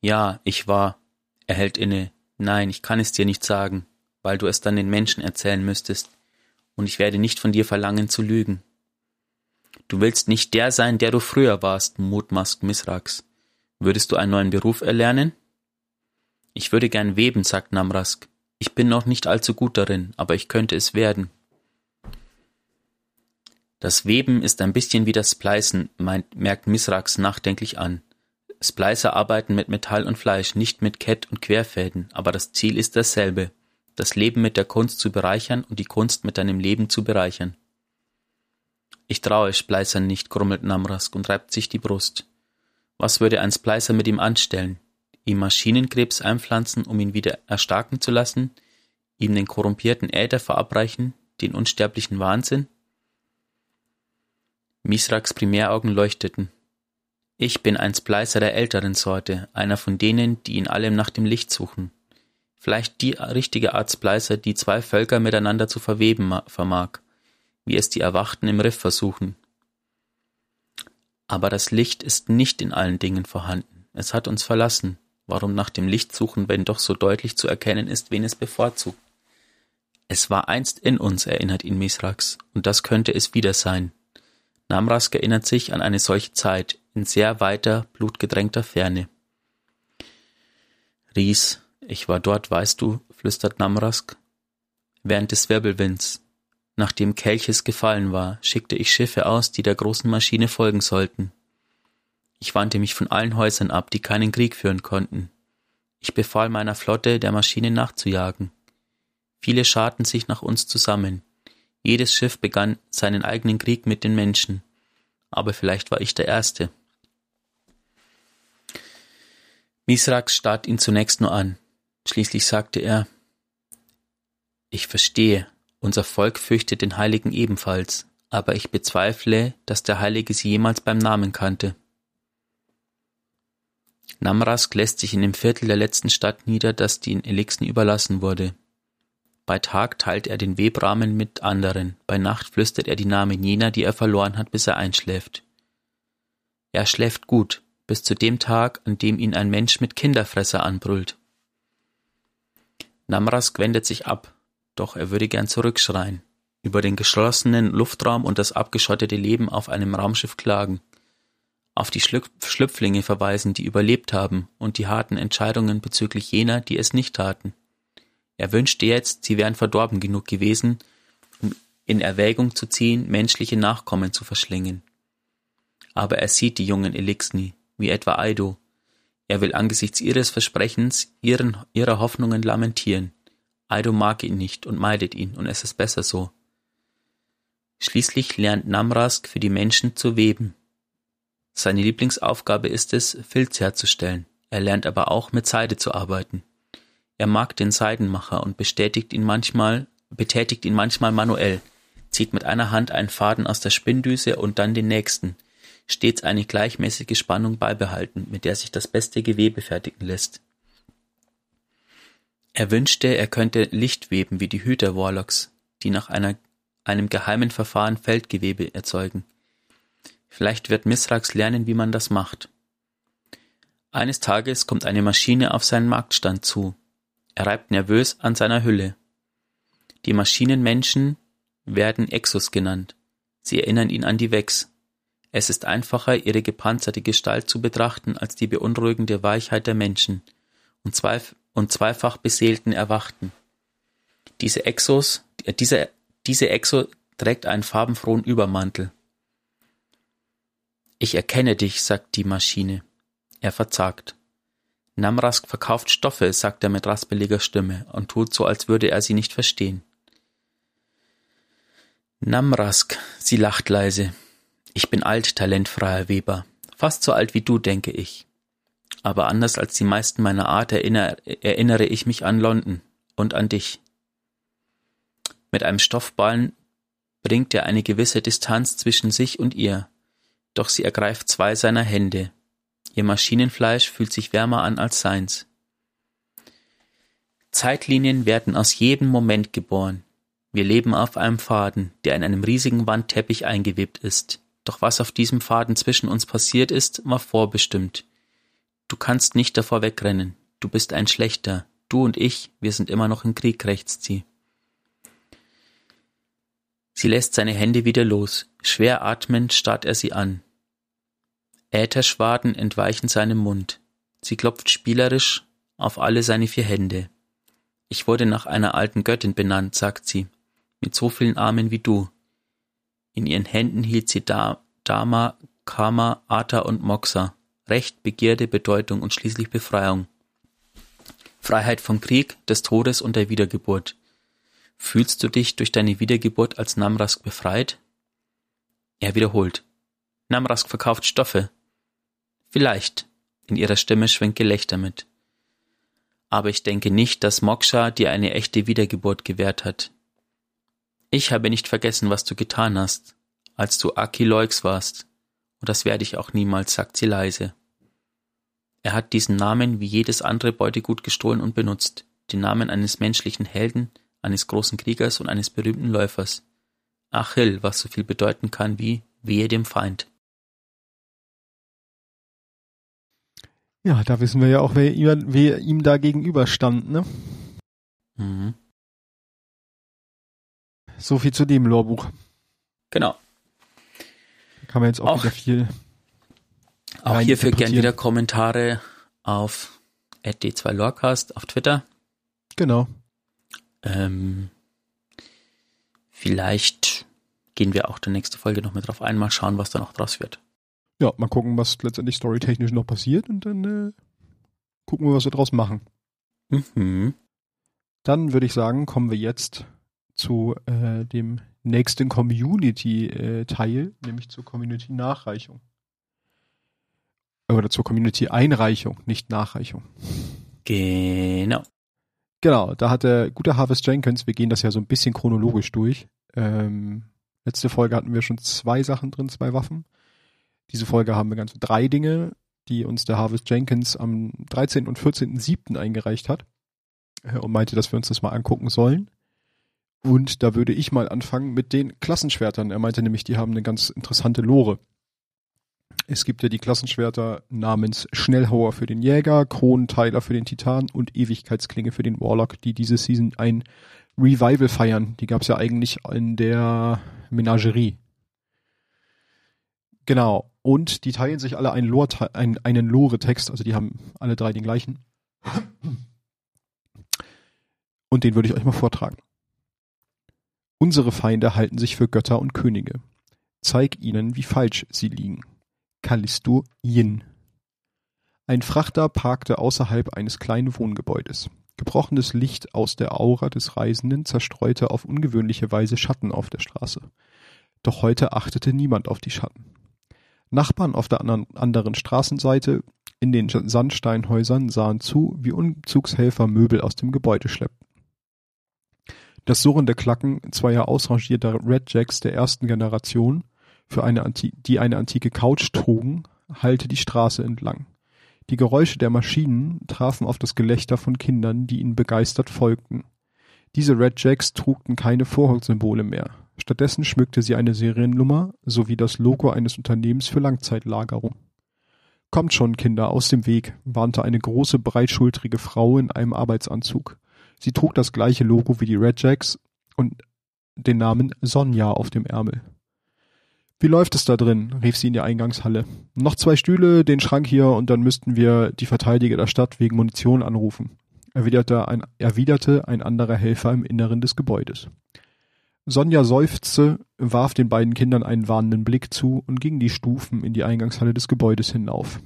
Ja, ich war. Er hält inne. Nein, ich kann es dir nicht sagen, weil du es dann den Menschen erzählen müsstest, und ich werde nicht von dir verlangen zu lügen. Du willst nicht der sein, der du früher warst, mutmaßt Misrax. Würdest du einen neuen Beruf erlernen? Ich würde gern weben, sagt Namrask. Ich bin noch nicht allzu gut darin, aber ich könnte es werden. Das Weben ist ein bisschen wie das meint, merkt Misrax nachdenklich an. Splicer arbeiten mit Metall und Fleisch, nicht mit Kett- und Querfäden, aber das Ziel ist dasselbe, das Leben mit der Kunst zu bereichern und die Kunst mit deinem Leben zu bereichern. Ich traue Splicern nicht, grummelt Namrask und reibt sich die Brust. Was würde ein Splicer mit ihm anstellen? ihm Maschinenkrebs einpflanzen, um ihn wieder erstarken zu lassen, ihm den korrumpierten Äther verabreichen, den unsterblichen Wahnsinn? Misraks Primäraugen leuchteten. Ich bin ein Splicer der älteren Sorte, einer von denen, die in allem nach dem Licht suchen. Vielleicht die richtige Art Splicer, die zwei Völker miteinander zu verweben vermag, wie es die Erwachten im Riff versuchen. Aber das Licht ist nicht in allen Dingen vorhanden. Es hat uns verlassen. Warum nach dem Licht suchen, wenn doch so deutlich zu erkennen ist, wen es bevorzugt? Es war einst in uns, erinnert ihn Misrax, und das könnte es wieder sein. Namrask erinnert sich an eine solche Zeit in sehr weiter, blutgedrängter Ferne. Ries, ich war dort, weißt du, flüstert Namrask. Während des Wirbelwinds, nachdem Kelches gefallen war, schickte ich Schiffe aus, die der großen Maschine folgen sollten. Ich wandte mich von allen Häusern ab, die keinen Krieg führen konnten. Ich befahl meiner Flotte, der Maschine nachzujagen. Viele scharten sich nach uns zusammen. Jedes Schiff begann seinen eigenen Krieg mit den Menschen. Aber vielleicht war ich der Erste. Misrax starrt ihn zunächst nur an. Schließlich sagte er, ich verstehe, unser Volk fürchtet den Heiligen ebenfalls, aber ich bezweifle, dass der Heilige sie jemals beim Namen kannte. Namrask lässt sich in dem Viertel der letzten Stadt nieder, das den Elixen überlassen wurde. Bei Tag teilt er den Webrahmen mit anderen, bei Nacht flüstert er die Namen jener, die er verloren hat, bis er einschläft. Er schläft gut, bis zu dem Tag, an dem ihn ein Mensch mit Kinderfresser anbrüllt. Namrask wendet sich ab, doch er würde gern zurückschreien, über den geschlossenen Luftraum und das abgeschottete Leben auf einem Raumschiff klagen, auf die Schlüpflinge verweisen, die überlebt haben, und die harten Entscheidungen bezüglich jener, die es nicht taten. Er wünschte jetzt, sie wären verdorben genug gewesen, um in Erwägung zu ziehen, menschliche Nachkommen zu verschlingen. Aber er sieht die jungen Elixni, wie etwa Aido. Er will angesichts ihres Versprechens, ihren, ihrer Hoffnungen lamentieren. Aido mag ihn nicht und meidet ihn, und es ist besser so. Schließlich lernt Namrask für die Menschen zu weben. Seine Lieblingsaufgabe ist es, Filz herzustellen. Er lernt aber auch mit Seide zu arbeiten. Er mag den Seidenmacher und betätigt ihn manchmal manuell, zieht mit einer Hand einen Faden aus der Spinndüse und dann den nächsten, stets eine gleichmäßige Spannung beibehalten, mit der sich das beste Gewebe fertigen lässt. Er wünschte, er könnte Licht weben wie die Hüter-Warlocks, die nach einer, einem geheimen Verfahren Feldgewebe erzeugen. Vielleicht wird Misrax lernen, wie man das macht. Eines Tages kommt eine Maschine auf seinen Marktstand zu. Er reibt nervös an seiner Hülle. Die Maschinenmenschen werden Exos genannt. Sie erinnern ihn an die Vex. Es ist einfacher, ihre gepanzerte Gestalt zu betrachten, als die beunruhigende Weichheit der Menschen und, zweif und zweifach beseelten Erwachten. Diese Exos, äh, diese, Exo trägt einen farbenfrohen Übermantel. Ich erkenne dich, sagt die Maschine. Er verzagt. Namrask verkauft Stoffe, sagt er mit raspeliger Stimme und tut so, als würde er sie nicht verstehen. Namrask, sie lacht leise. Ich bin alt, talentfreier Weber. Fast so alt wie du, denke ich. Aber anders als die meisten meiner Art erinnere, erinnere ich mich an London und an dich. Mit einem Stoffballen bringt er eine gewisse Distanz zwischen sich und ihr, doch sie ergreift zwei seiner Hände. Ihr Maschinenfleisch fühlt sich wärmer an als seins. Zeitlinien werden aus jedem Moment geboren. Wir leben auf einem Faden, der in einem riesigen Wandteppich eingewebt ist. Doch was auf diesem Faden zwischen uns passiert ist, war vorbestimmt. Du kannst nicht davor wegrennen. Du bist ein Schlechter. Du und ich, wir sind immer noch im Krieg, krächzt sie. Sie lässt seine Hände wieder los. Schwer atmend starrt er sie an. Ätherschwaden entweichen seinem Mund. Sie klopft spielerisch auf alle seine vier Hände. Ich wurde nach einer alten Göttin benannt, sagt sie, mit so vielen Armen wie du. In ihren Händen hielt sie Dama, Karma, Ata und Moxa, Recht, Begierde, Bedeutung und schließlich Befreiung. Freiheit vom Krieg, des Todes und der Wiedergeburt. Fühlst du dich durch deine Wiedergeburt als Namrask befreit? Er wiederholt. Namrask verkauft Stoffe. Vielleicht. In ihrer Stimme schwingt Gelächter mit. Aber ich denke nicht, dass Moksha dir eine echte Wiedergeburt gewährt hat. Ich habe nicht vergessen, was du getan hast, als du Akiloix warst, und das werde ich auch niemals, sagt sie leise. Er hat diesen Namen wie jedes andere Beutegut gestohlen und benutzt, den Namen eines menschlichen Helden, eines großen Kriegers und eines berühmten Läufers. Achill, was so viel bedeuten kann wie wehe dem Feind. Ja, da wissen wir ja auch, wer, wer ihm da gegenüberstand, ne? Mhm. So viel zu dem Lorbuch. Genau. Da kann man jetzt auch, auch wieder viel. Auch hierfür gern wieder Kommentare auf d2lorcast auf Twitter. Genau. Ähm, vielleicht gehen wir auch der nächste Folge noch mit drauf ein, mal schauen, was da noch draus wird. Ja, mal gucken, was letztendlich storytechnisch noch passiert und dann äh, gucken wir, was wir draus machen. Mhm. Dann würde ich sagen, kommen wir jetzt zu äh, dem nächsten Community-Teil, äh, nämlich zur Community-Nachreichung. Oder zur Community-Einreichung, nicht Nachreichung. Genau. Genau, da hat der gute Harvest Jenkins, wir gehen das ja so ein bisschen chronologisch durch. Ähm, letzte Folge hatten wir schon zwei Sachen drin, zwei Waffen. Diese Folge haben wir ganz drei Dinge, die uns der Harvest Jenkins am 13. und 14.07. eingereicht hat äh, und meinte, dass wir uns das mal angucken sollen. Und da würde ich mal anfangen mit den Klassenschwertern. Er meinte nämlich, die haben eine ganz interessante Lore. Es gibt ja die Klassenschwerter namens Schnellhauer für den Jäger, Kronenteiler für den Titan und Ewigkeitsklinge für den Warlock, die diese Season ein Revival feiern. Die gab es ja eigentlich in der Menagerie. Genau. Und die teilen sich alle einen, Lore, einen, einen Lore-Text, also die haben alle drei den gleichen. Und den würde ich euch mal vortragen. Unsere Feinde halten sich für Götter und Könige. Zeig ihnen, wie falsch sie liegen. Callisto Yin. Ein Frachter parkte außerhalb eines kleinen Wohngebäudes. Gebrochenes Licht aus der Aura des Reisenden zerstreute auf ungewöhnliche Weise Schatten auf der Straße. Doch heute achtete niemand auf die Schatten. Nachbarn auf der anderen Straßenseite in den Sandsteinhäusern sahen zu, wie Umzugshelfer Möbel aus dem Gebäude schleppten. Das surrende Klacken zweier ausrangierter Redjacks der ersten Generation für eine die eine antike Couch trugen, hallte die Straße entlang. Die Geräusche der Maschinen trafen auf das Gelächter von Kindern, die ihnen begeistert folgten. Diese Red Jacks trugten keine Vorholsymbole mehr. Stattdessen schmückte sie eine Seriennummer sowie das Logo eines Unternehmens für Langzeitlagerung. Kommt schon, Kinder, aus dem Weg, warnte eine große, breitschultrige Frau in einem Arbeitsanzug. Sie trug das gleiche Logo wie die Red Jacks und den Namen Sonja auf dem Ärmel. Wie läuft es da drin? rief sie in die Eingangshalle. Noch zwei Stühle, den Schrank hier und dann müssten wir die Verteidiger der Stadt wegen Munition anrufen, erwiderte ein, erwiderte ein anderer Helfer im Inneren des Gebäudes. Sonja seufzte, warf den beiden Kindern einen warnenden Blick zu und ging die Stufen in die Eingangshalle des Gebäudes hinauf.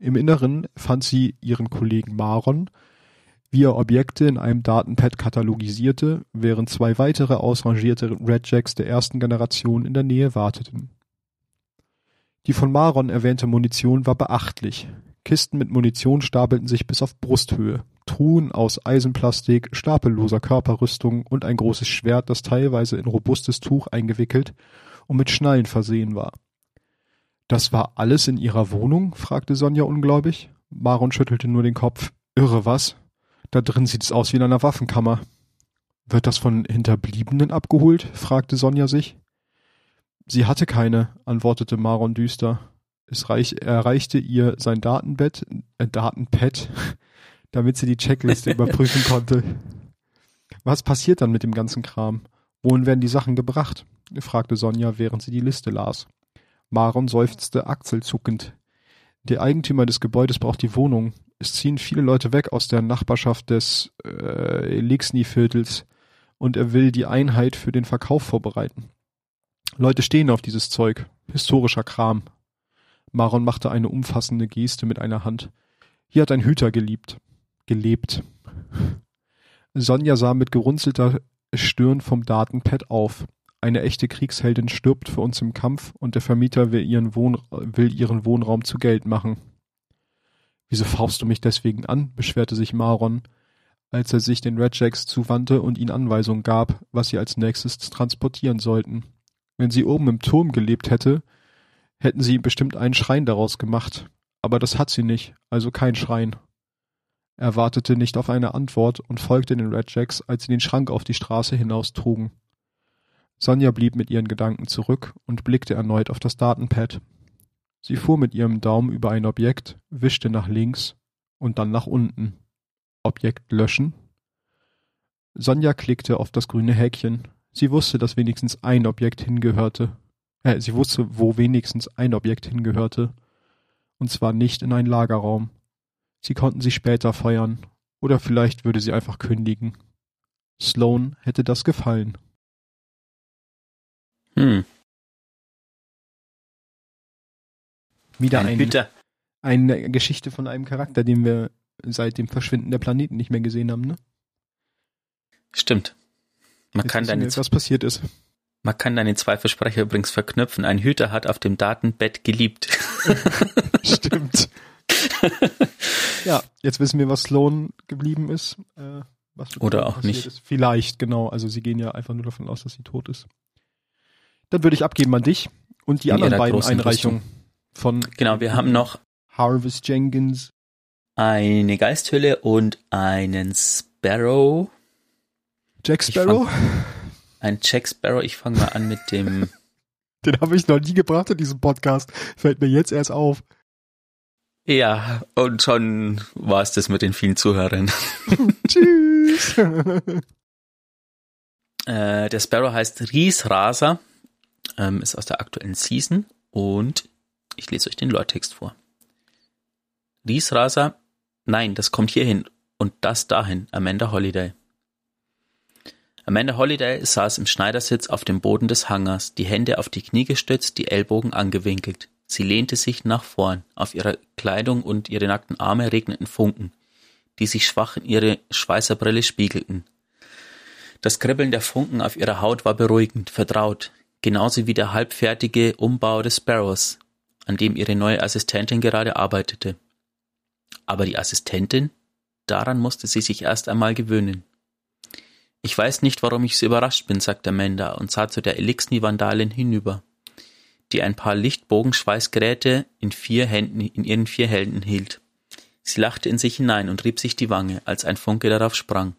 Im Inneren fand sie ihren Kollegen Maron, wie er Objekte in einem Datenpad katalogisierte, während zwei weitere ausrangierte Redjacks der ersten Generation in der Nähe warteten. Die von Maron erwähnte Munition war beachtlich. Kisten mit Munition stapelten sich bis auf Brusthöhe. Truhen aus Eisenplastik, stapelloser Körperrüstung und ein großes Schwert, das teilweise in robustes Tuch eingewickelt und mit Schnallen versehen war. Das war alles in ihrer Wohnung? fragte Sonja ungläubig. Maron schüttelte nur den Kopf. Irre was? Da drin sieht es aus wie in einer Waffenkammer. Wird das von Hinterbliebenen abgeholt? fragte Sonja sich. Sie hatte keine, antwortete Maron düster. Es reich, erreichte ihr sein Datenbett, äh, Datenpad, damit sie die Checkliste überprüfen konnte. Was passiert dann mit dem ganzen Kram? Wohin werden die Sachen gebracht? fragte Sonja, während sie die Liste las. Maron seufzte achselzuckend. Der Eigentümer des Gebäudes braucht die Wohnung. Es ziehen viele Leute weg aus der Nachbarschaft des äh, Elixni-Viertels und er will die Einheit für den Verkauf vorbereiten. Leute stehen auf dieses Zeug. Historischer Kram. Maron machte eine umfassende Geste mit einer Hand. Hier hat ein Hüter geliebt. Gelebt. Sonja sah mit gerunzelter Stirn vom Datenpad auf. Eine echte Kriegsheldin stirbt für uns im Kampf und der Vermieter will ihren, Wohn will ihren Wohnraum zu Geld machen. Wieso faust du mich deswegen an? beschwerte sich Maron, als er sich den Redjacks zuwandte und ihnen Anweisungen gab, was sie als nächstes transportieren sollten. Wenn sie oben im Turm gelebt hätte, hätten sie bestimmt einen Schrein daraus gemacht. Aber das hat sie nicht, also kein Schrein. Er wartete nicht auf eine Antwort und folgte den Redjacks, als sie den Schrank auf die Straße hinaus trugen. Sonja blieb mit ihren Gedanken zurück und blickte erneut auf das Datenpad. Sie fuhr mit ihrem Daumen über ein Objekt, wischte nach links und dann nach unten. Objekt löschen? Sonja klickte auf das grüne Häkchen. Sie wusste, dass wenigstens ein Objekt hingehörte. Äh, sie wusste, wo wenigstens ein Objekt hingehörte. Und zwar nicht in einen Lagerraum. Sie konnten sie später feuern. Oder vielleicht würde sie einfach kündigen. Sloan hätte das gefallen. Hm. Wieder Ein ein, eine Geschichte von einem Charakter, den wir seit dem Verschwinden der Planeten nicht mehr gesehen haben, ne? Stimmt. Man Jetzt kann, deine, was passiert ist. man kann deine zwei Versprecher übrigens verknüpfen. Ein Hüter hat auf dem Datenbett geliebt. Stimmt. Ja, jetzt wissen wir, was Sloan geblieben ist. Äh, Oder auch nicht. Ist. Vielleicht, genau. Also sie gehen ja einfach nur davon aus, dass sie tot ist. Dann würde ich abgeben an dich und die In anderen beiden Einreichungen von genau, wir haben noch Harvest Jenkins. eine Geisthülle und einen Sparrow. Jack Sparrow. Ein Jack Sparrow. Ich fange mal an mit dem Den habe ich noch nie gebracht in diesem Podcast. Fällt mir jetzt erst auf. Ja, und schon war es das mit den vielen Zuhörern. Tschüss. äh, der Sparrow heißt Riesraser, ähm, ist aus der aktuellen Season und ich lese euch den Lore-Text vor. Riesraser, nein, das kommt hierhin und das dahin, Amanda Holiday. Amanda Holiday saß im Schneidersitz auf dem Boden des Hangars, die Hände auf die Knie gestützt, die Ellbogen angewinkelt. Sie lehnte sich nach vorn, auf ihrer Kleidung und ihre nackten Arme regneten Funken, die sich schwach in ihre Schweißerbrille spiegelten. Das Kribbeln der Funken auf ihrer Haut war beruhigend, vertraut, genauso wie der halbfertige Umbau des Sparrows, an dem ihre neue Assistentin gerade arbeitete. Aber die Assistentin? Daran musste sie sich erst einmal gewöhnen. Ich weiß nicht, warum ich so überrascht bin, sagte Amanda und sah zu der Elixni-Vandalin hinüber, die ein paar Lichtbogenschweißgeräte in vier Händen, in ihren vier Händen hielt. Sie lachte in sich hinein und rieb sich die Wange, als ein Funke darauf sprang.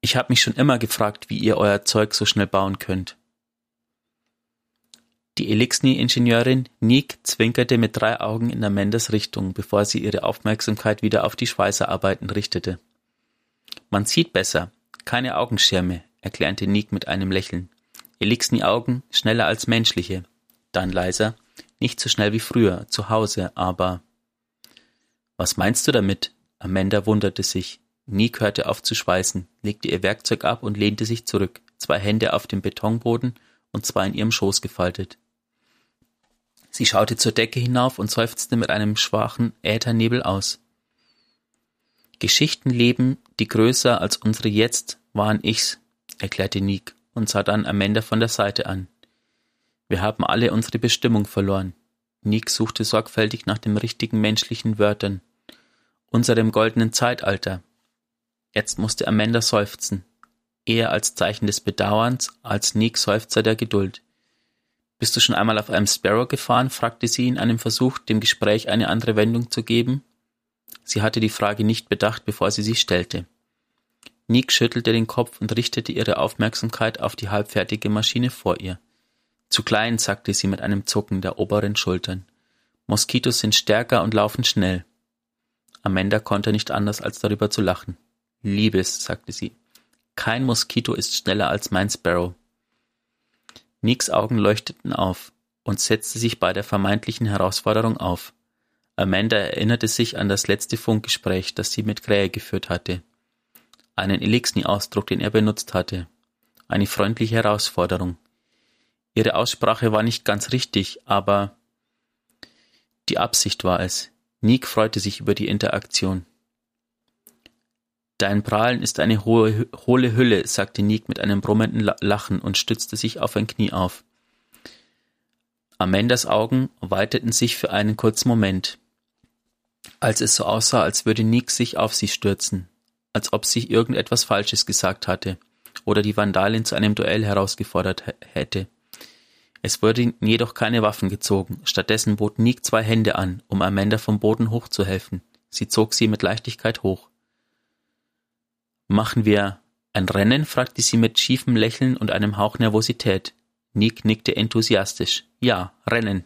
Ich habe mich schon immer gefragt, wie ihr euer Zeug so schnell bauen könnt. Die Elixni-Ingenieurin Nick zwinkerte mit drei Augen in Amandas Richtung, bevor sie ihre Aufmerksamkeit wieder auf die Schweißerarbeiten richtete. Man sieht besser, keine Augenschirme, erklärte Nick mit einem Lächeln. Elixni-Augen schneller als menschliche. Dann leiser, nicht so schnell wie früher, zu Hause, aber. Was meinst du damit? Amanda wunderte sich. Nick hörte auf zu schweißen, legte ihr Werkzeug ab und lehnte sich zurück, zwei Hände auf dem Betonboden und zwei in ihrem Schoß gefaltet. Sie schaute zur Decke hinauf und seufzte mit einem schwachen Äthernebel aus. Geschichten leben, die größer als unsere jetzt waren ich's, erklärte Nick und sah dann Amanda von der Seite an. Wir haben alle unsere Bestimmung verloren. Nick suchte sorgfältig nach den richtigen menschlichen Wörtern. Unserem goldenen Zeitalter. Jetzt musste Amanda seufzen. Eher als Zeichen des Bedauerns, als Nick Seufzer der Geduld. Bist du schon einmal auf einem Sparrow gefahren? fragte sie in einem Versuch, dem Gespräch eine andere Wendung zu geben. Sie hatte die Frage nicht bedacht, bevor sie sie stellte. Nick schüttelte den Kopf und richtete ihre Aufmerksamkeit auf die halbfertige Maschine vor ihr. Zu klein, sagte sie mit einem Zucken der oberen Schultern. Moskitos sind stärker und laufen schnell. Amanda konnte nicht anders, als darüber zu lachen. Liebes, sagte sie. Kein Moskito ist schneller als mein Sparrow. Nicks Augen leuchteten auf und setzte sich bei der vermeintlichen Herausforderung auf. Amanda erinnerte sich an das letzte Funkgespräch, das sie mit Krähe geführt hatte. Einen Elixni-Ausdruck, den er benutzt hatte. Eine freundliche Herausforderung. Ihre Aussprache war nicht ganz richtig, aber die Absicht war es. Nick freute sich über die Interaktion. Dein Prahlen ist eine hohe, hohle Hülle, sagte Nick mit einem brummenden Lachen und stützte sich auf ein Knie auf. Amandas Augen weiteten sich für einen kurzen Moment als es so aussah, als würde Nick sich auf sie stürzen, als ob sie irgendetwas Falsches gesagt hatte oder die Vandalin zu einem Duell herausgefordert hätte. Es wurden jedoch keine Waffen gezogen, stattdessen bot Nick zwei Hände an, um Amanda vom Boden hochzuhelfen. Sie zog sie mit Leichtigkeit hoch. Machen wir ein Rennen? fragte sie mit schiefem Lächeln und einem Hauch Nervosität. Nick nickte enthusiastisch. Ja, Rennen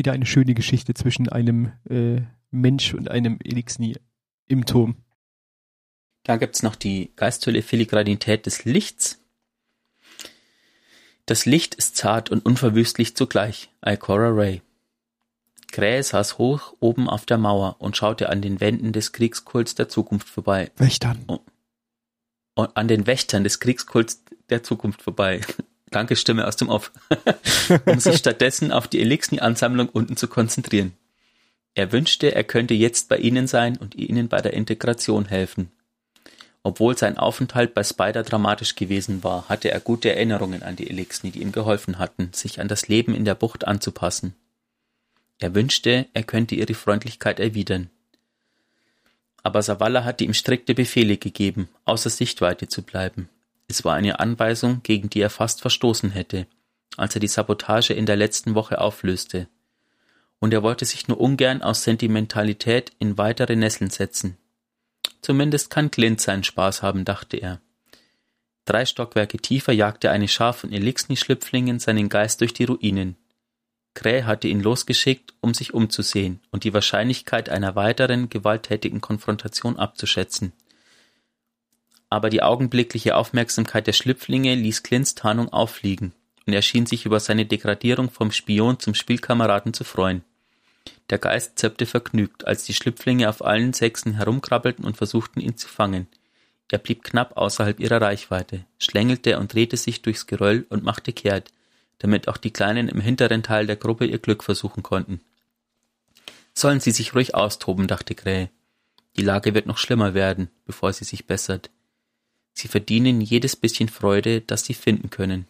wieder eine schöne Geschichte zwischen einem äh, Mensch und einem Elixni im Turm. Da gibt's noch die geisthülle Filigranität des Lichts. Das Licht ist zart und unverwüstlich zugleich, Ikora Ray. Krähe saß hoch oben auf der Mauer und schaute an den Wänden des Kriegskults der Zukunft vorbei. Wächtern. Und an den Wächtern des Kriegskults der Zukunft vorbei. Danke, Stimme aus dem Off. um sich stattdessen auf die Elixni-Ansammlung unten zu konzentrieren. Er wünschte, er könnte jetzt bei ihnen sein und ihnen bei der Integration helfen. Obwohl sein Aufenthalt bei Spider dramatisch gewesen war, hatte er gute Erinnerungen an die Elixni, die ihm geholfen hatten, sich an das Leben in der Bucht anzupassen. Er wünschte, er könnte ihre Freundlichkeit erwidern. Aber Savala hatte ihm strikte Befehle gegeben, außer Sichtweite zu bleiben. Es war eine Anweisung, gegen die er fast verstoßen hätte, als er die Sabotage in der letzten Woche auflöste. Und er wollte sich nur ungern aus Sentimentalität in weitere Nesseln setzen. Zumindest kann Clint seinen Spaß haben, dachte er. Drei Stockwerke tiefer jagte eine Schar von Elixni-Schlüpflingen seinen Geist durch die Ruinen. Krähe hatte ihn losgeschickt, um sich umzusehen und die Wahrscheinlichkeit einer weiteren gewalttätigen Konfrontation abzuschätzen. Aber die augenblickliche Aufmerksamkeit der Schlüpflinge ließ Clints Tarnung auffliegen, und er schien sich über seine Degradierung vom Spion zum Spielkameraden zu freuen. Der Geist zirpte vergnügt, als die Schlüpflinge auf allen Sechsen herumkrabbelten und versuchten, ihn zu fangen. Er blieb knapp außerhalb ihrer Reichweite, schlängelte und drehte sich durchs Geröll und machte kehrt, damit auch die Kleinen im hinteren Teil der Gruppe ihr Glück versuchen konnten. Sollen sie sich ruhig austoben, dachte Krähe. Die Lage wird noch schlimmer werden, bevor sie sich bessert. Sie verdienen jedes bisschen Freude, das sie finden können.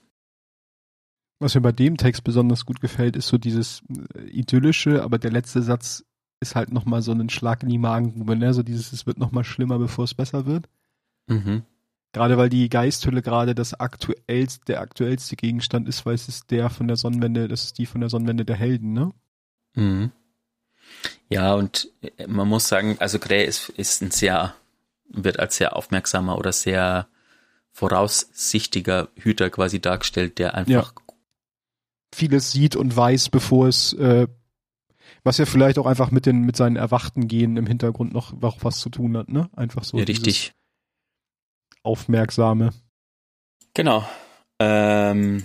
Was mir bei dem Text besonders gut gefällt, ist so dieses äh, idyllische, aber der letzte Satz ist halt nochmal so ein Schlag in die Magengrube, ne? So dieses, es wird nochmal schlimmer, bevor es besser wird. Mhm. Gerade weil die Geisthülle gerade das aktuellste, der aktuellste Gegenstand ist, weil es ist der von der Sonnenwende, das ist die von der Sonnenwende der Helden, ne? Mhm. Ja, und äh, man muss sagen, also Gray ist, ist ein sehr, wird als sehr aufmerksamer oder sehr voraussichtiger Hüter quasi dargestellt, der einfach ja vieles sieht und weiß, bevor es, äh, was ja vielleicht auch einfach mit den, mit seinen erwachten Genen im Hintergrund noch, noch was zu tun hat, ne? Einfach so. Ja, richtig. Aufmerksame. Genau. Ähm,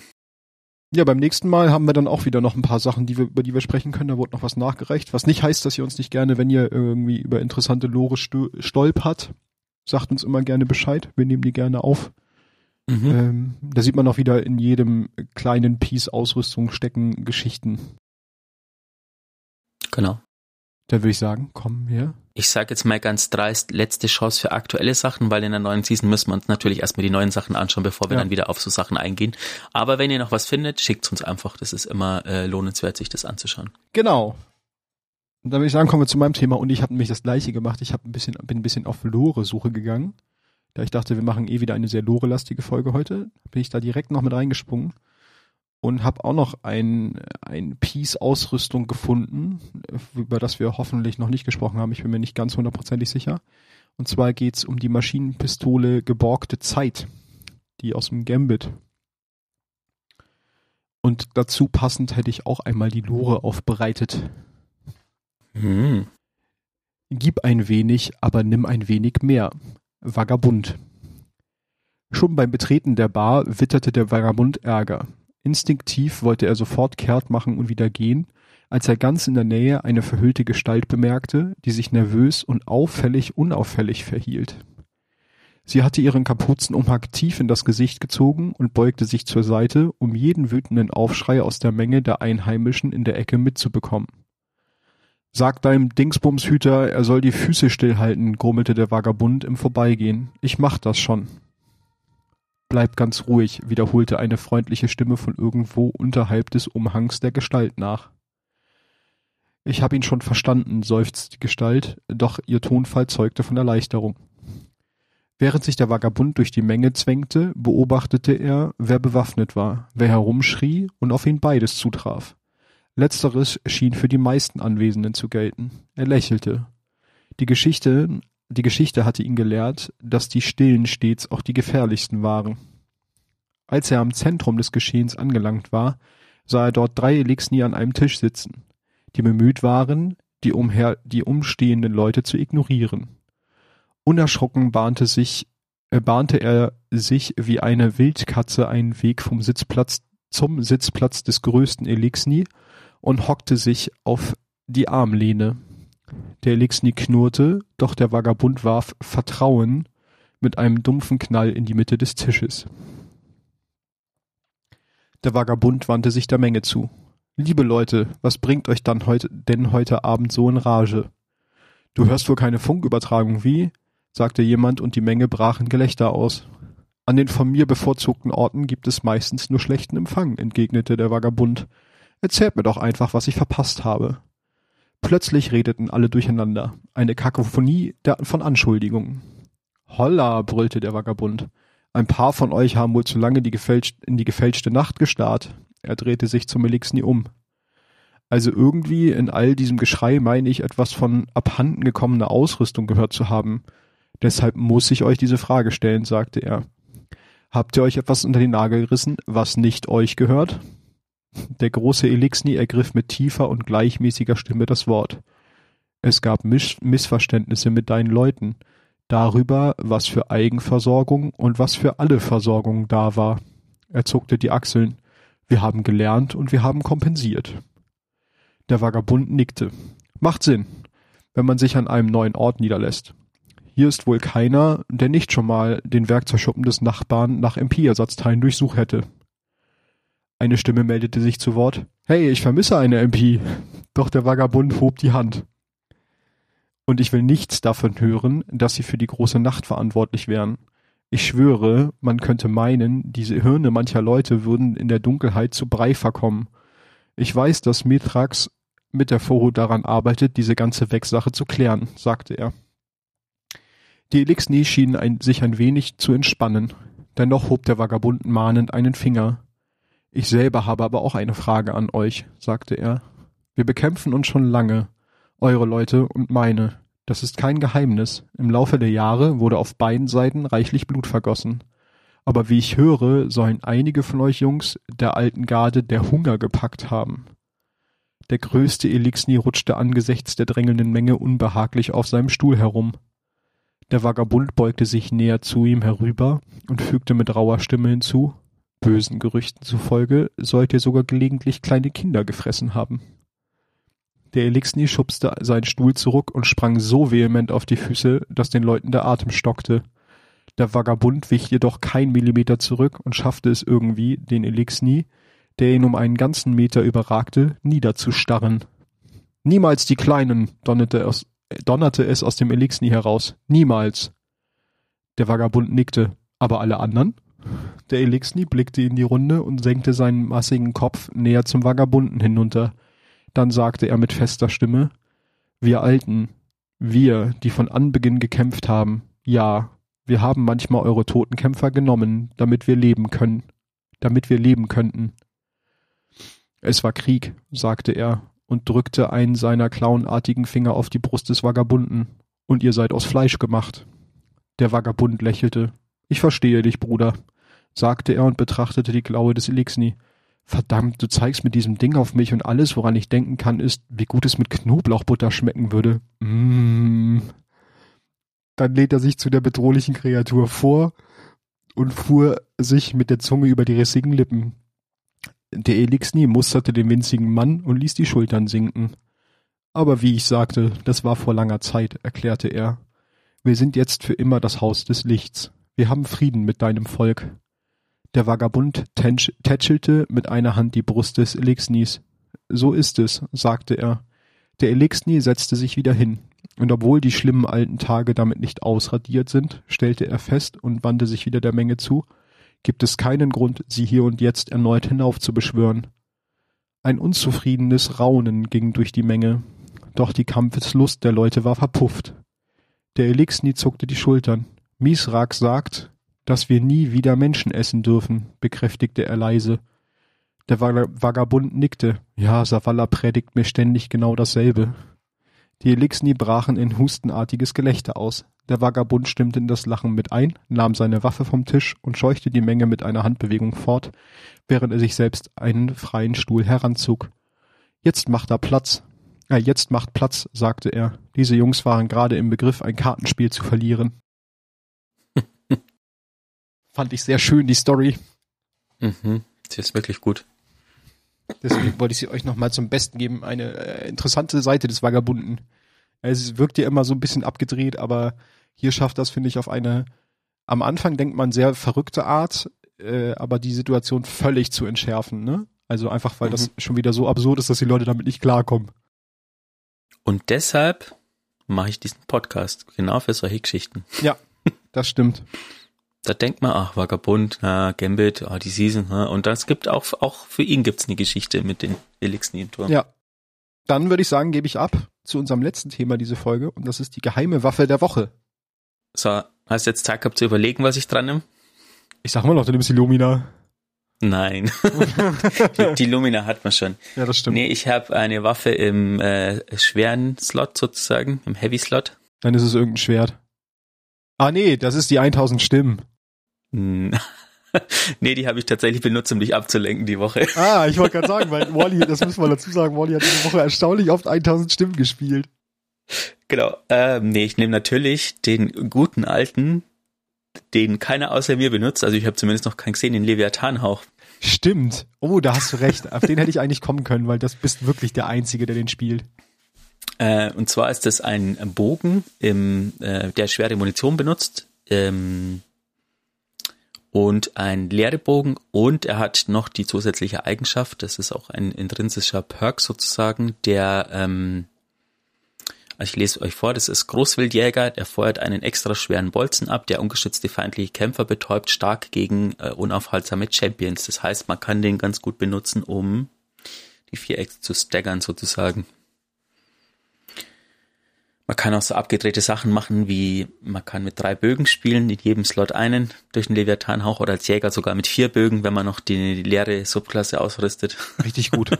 ja, beim nächsten Mal haben wir dann auch wieder noch ein paar Sachen, die wir, über die wir sprechen können. Da wurde noch was nachgereicht. Was nicht heißt, dass ihr uns nicht gerne, wenn ihr irgendwie über interessante Lore stolpert, sagt uns immer gerne Bescheid. Wir nehmen die gerne auf. Mhm. Ähm, da sieht man auch wieder in jedem kleinen Piece Ausrüstung stecken Geschichten. Genau. Da würde ich sagen, komm her. Ich sage jetzt mal ganz dreist, letzte Chance für aktuelle Sachen, weil in der neuen Season müssen wir uns natürlich erstmal die neuen Sachen anschauen, bevor wir ja. dann wieder auf so Sachen eingehen. Aber wenn ihr noch was findet, schickt uns einfach. Das ist immer äh, lohnenswert, sich das anzuschauen. Genau. Und dann würde ich sagen, kommen wir zu meinem Thema. Und ich habe nämlich das gleiche gemacht. Ich hab ein bisschen, bin ein bisschen auf Lore-Suche gegangen. Da ich dachte, wir machen eh wieder eine sehr lore-lastige Folge heute, bin ich da direkt noch mit reingesprungen und habe auch noch ein, ein Piece Ausrüstung gefunden, über das wir hoffentlich noch nicht gesprochen haben. Ich bin mir nicht ganz hundertprozentig sicher. Und zwar geht's um die Maschinenpistole Geborgte Zeit, die aus dem Gambit. Und dazu passend hätte ich auch einmal die Lore aufbereitet. Hm. Gib ein wenig, aber nimm ein wenig mehr. Vagabund. Schon beim Betreten der Bar witterte der Vagabund Ärger. Instinktiv wollte er sofort kehrt machen und wieder gehen, als er ganz in der Nähe eine verhüllte Gestalt bemerkte, die sich nervös und auffällig unauffällig verhielt. Sie hatte ihren Kapuzenumhang tief in das Gesicht gezogen und beugte sich zur Seite, um jeden wütenden Aufschrei aus der Menge der Einheimischen in der Ecke mitzubekommen. Sag deinem Dingsbumshüter, er soll die Füße stillhalten, grummelte der Vagabund im Vorbeigehen. Ich mach das schon. Bleib ganz ruhig, wiederholte eine freundliche Stimme von irgendwo unterhalb des Umhangs der Gestalt nach. Ich hab ihn schon verstanden, seufzte die Gestalt, doch ihr Tonfall zeugte von Erleichterung. Während sich der Vagabund durch die Menge zwängte, beobachtete er, wer bewaffnet war, wer herumschrie und auf ihn beides zutraf. Letzteres schien für die meisten Anwesenden zu gelten. Er lächelte. Die Geschichte, die Geschichte hatte ihn gelehrt, dass die Stillen stets auch die gefährlichsten waren. Als er am Zentrum des Geschehens angelangt war, sah er dort drei Elixni an einem Tisch sitzen, die bemüht waren, die, umher, die umstehenden Leute zu ignorieren. Unerschrocken bahnte sich, äh, bahnte er sich wie eine Wildkatze einen Weg vom Sitzplatz zum Sitzplatz des größten Elixni und hockte sich auf die Armlehne. Der Elixni knurrte, doch der Vagabund warf Vertrauen mit einem dumpfen Knall in die Mitte des Tisches. Der Vagabund wandte sich der Menge zu. Liebe Leute, was bringt euch dann heute, denn heute Abend so in Rage? Du hörst wohl keine Funkübertragung, wie? sagte jemand und die Menge brach in Gelächter aus. An den von mir bevorzugten Orten gibt es meistens nur schlechten Empfang, entgegnete der Vagabund. Erzählt mir doch einfach, was ich verpasst habe. Plötzlich redeten alle durcheinander. Eine Kakophonie von Anschuldigungen. Holla, brüllte der Vagabund. Ein paar von euch haben wohl zu lange die in die gefälschte Nacht gestarrt. Er drehte sich zum Elixni um. Also irgendwie in all diesem Geschrei meine ich etwas von abhanden gekommener Ausrüstung gehört zu haben. Deshalb muss ich euch diese Frage stellen, sagte er. Habt ihr euch etwas unter den Nagel gerissen, was nicht euch gehört? Der große Elixni ergriff mit tiefer und gleichmäßiger Stimme das Wort. Es gab Misch Missverständnisse mit deinen Leuten darüber, was für Eigenversorgung und was für alle Versorgung da war. Er zuckte die Achseln. Wir haben gelernt und wir haben kompensiert. Der Vagabund nickte. Macht Sinn, wenn man sich an einem neuen Ort niederlässt. Hier ist wohl keiner, der nicht schon mal den Werkzeugschuppen des Nachbarn nach MP-Ersatzteilen durchsucht hätte. Eine Stimme meldete sich zu Wort. Hey, ich vermisse eine MP. Doch der Vagabund hob die Hand. Und ich will nichts davon hören, dass sie für die große Nacht verantwortlich wären. Ich schwöre, man könnte meinen, diese Hirne mancher Leute würden in der Dunkelheit zu Brei verkommen. Ich weiß, dass Mithrax mit der Vorhut daran arbeitet, diese ganze Wegsache zu klären, sagte er. Die Elixni schienen ein, sich ein wenig zu entspannen. Dennoch hob der Vagabund mahnend einen Finger. Ich selber habe aber auch eine Frage an euch, sagte er. Wir bekämpfen uns schon lange, eure Leute und meine. Das ist kein Geheimnis. Im Laufe der Jahre wurde auf beiden Seiten reichlich Blut vergossen. Aber wie ich höre, sollen einige von euch Jungs der alten Garde der Hunger gepackt haben. Der größte Elixni rutschte angesichts der drängelnden Menge unbehaglich auf seinem Stuhl herum. Der Vagabund beugte sich näher zu ihm herüber und fügte mit rauer Stimme hinzu, bösen Gerüchten zufolge sollt ihr sogar gelegentlich kleine Kinder gefressen haben. Der Elixni schubste seinen Stuhl zurück und sprang so vehement auf die Füße, dass den Leuten der Atem stockte. Der Vagabund wich jedoch kein Millimeter zurück und schaffte es irgendwie, den Elixni, der ihn um einen ganzen Meter überragte, niederzustarren. Niemals die Kleinen, donnerte, es, donnerte es aus dem Elixni heraus. Niemals. Der Vagabund nickte. Aber alle anderen? Der Elixni blickte in die Runde und senkte seinen massigen Kopf näher zum Vagabunden hinunter. Dann sagte er mit fester Stimme, wir Alten, wir, die von Anbeginn gekämpft haben, ja, wir haben manchmal eure toten Kämpfer genommen, damit wir leben können, damit wir leben könnten. Es war Krieg, sagte er und drückte einen seiner clownartigen Finger auf die Brust des Vagabunden. Und ihr seid aus Fleisch gemacht. Der Vagabund lächelte. Ich verstehe dich, Bruder, sagte er und betrachtete die Klaue des Elixni. Verdammt, du zeigst mit diesem Ding auf mich und alles, woran ich denken kann, ist, wie gut es mit Knoblauchbutter schmecken würde. Mmh. Dann lädt er sich zu der bedrohlichen Kreatur vor und fuhr sich mit der Zunge über die rissigen Lippen. Der Elixni musterte den winzigen Mann und ließ die Schultern sinken. Aber wie ich sagte, das war vor langer Zeit, erklärte er. Wir sind jetzt für immer das Haus des Lichts. Wir haben Frieden mit deinem Volk. Der Vagabund tätschelte mit einer Hand die Brust des Elixnis. So ist es, sagte er. Der Elixni setzte sich wieder hin, und obwohl die schlimmen alten Tage damit nicht ausradiert sind, stellte er fest und wandte sich wieder der Menge zu, gibt es keinen Grund, sie hier und jetzt erneut hinaufzubeschwören. Ein unzufriedenes Raunen ging durch die Menge, doch die Kampfeslust der Leute war verpufft. Der Elixni zuckte die Schultern. Misrak sagt, dass wir nie wieder Menschen essen dürfen, bekräftigte er leise. Der Vagabund nickte. Ja, Savala predigt mir ständig genau dasselbe. Die Elixni brachen in hustenartiges Gelächter aus. Der Vagabund stimmte in das Lachen mit ein, nahm seine Waffe vom Tisch und scheuchte die Menge mit einer Handbewegung fort, während er sich selbst einen freien Stuhl heranzog. Jetzt macht er Platz. Äh, jetzt macht Platz, sagte er. Diese Jungs waren gerade im Begriff, ein Kartenspiel zu verlieren. Fand ich sehr schön, die Story. Mhm. Sie ist wirklich gut. Deswegen wollte ich sie euch nochmal zum Besten geben. Eine äh, interessante Seite des Vagabunden. Es wirkt ja immer so ein bisschen abgedreht, aber hier schafft das, finde ich, auf eine, am Anfang denkt man sehr verrückte Art, äh, aber die Situation völlig zu entschärfen, ne? Also einfach, weil mhm. das schon wieder so absurd ist, dass die Leute damit nicht klarkommen. Und deshalb mache ich diesen Podcast, genau für solche Geschichten. Ja, das stimmt. Da denkt man, ach, Vagabund, na, Gambit, ah, die Season, na, und das gibt auch, auch für ihn gibt's eine Geschichte mit den Elixni im Turm. Ja. Dann würde ich sagen, gebe ich ab zu unserem letzten Thema diese Folge, und das ist die geheime Waffe der Woche. So, hast du jetzt Zeit gehabt zu überlegen, was ich dran nehme? Ich sag mal noch, du nimmst die Lumina. Nein. die, die, Lumina hat man schon. Ja, das stimmt. Nee, ich habe eine Waffe im äh, schweren Slot sozusagen, im Heavy Slot. Dann ist es irgendein Schwert. Ah nee, das ist die 1000 Stimmen. Nee, die habe ich tatsächlich benutzt, um dich abzulenken die Woche. Ah, ich wollte gerade sagen, weil Wally, das müssen wir dazu sagen, Wally hat diese Woche erstaunlich oft 1000 Stimmen gespielt. Genau. Ähm, nee, ich nehme natürlich den guten alten, den keiner außer mir benutzt. Also ich habe zumindest noch keinen gesehen, den Leviathan-Hauch. Stimmt. Oh, da hast du recht. Auf den hätte ich eigentlich kommen können, weil das bist wirklich der Einzige, der den spielt. Äh, und zwar ist das ein Bogen, im, äh, der schwere Munition benutzt. Ähm, und ein Leerebogen und er hat noch die zusätzliche Eigenschaft, das ist auch ein intrinsischer Perk sozusagen, der ähm, also ich lese euch vor, das ist Großwildjäger, der feuert einen extra schweren Bolzen ab, der ungeschützte feindliche Kämpfer betäubt, stark gegen äh, unaufhaltsame Champions. Das heißt, man kann den ganz gut benutzen, um die Vierecks zu staggern sozusagen. Man kann auch so abgedrehte Sachen machen, wie man kann mit drei Bögen spielen, in jedem Slot einen durch den Leviathan-Hauch oder als Jäger sogar mit vier Bögen, wenn man noch die leere Subklasse ausrüstet. Richtig gut.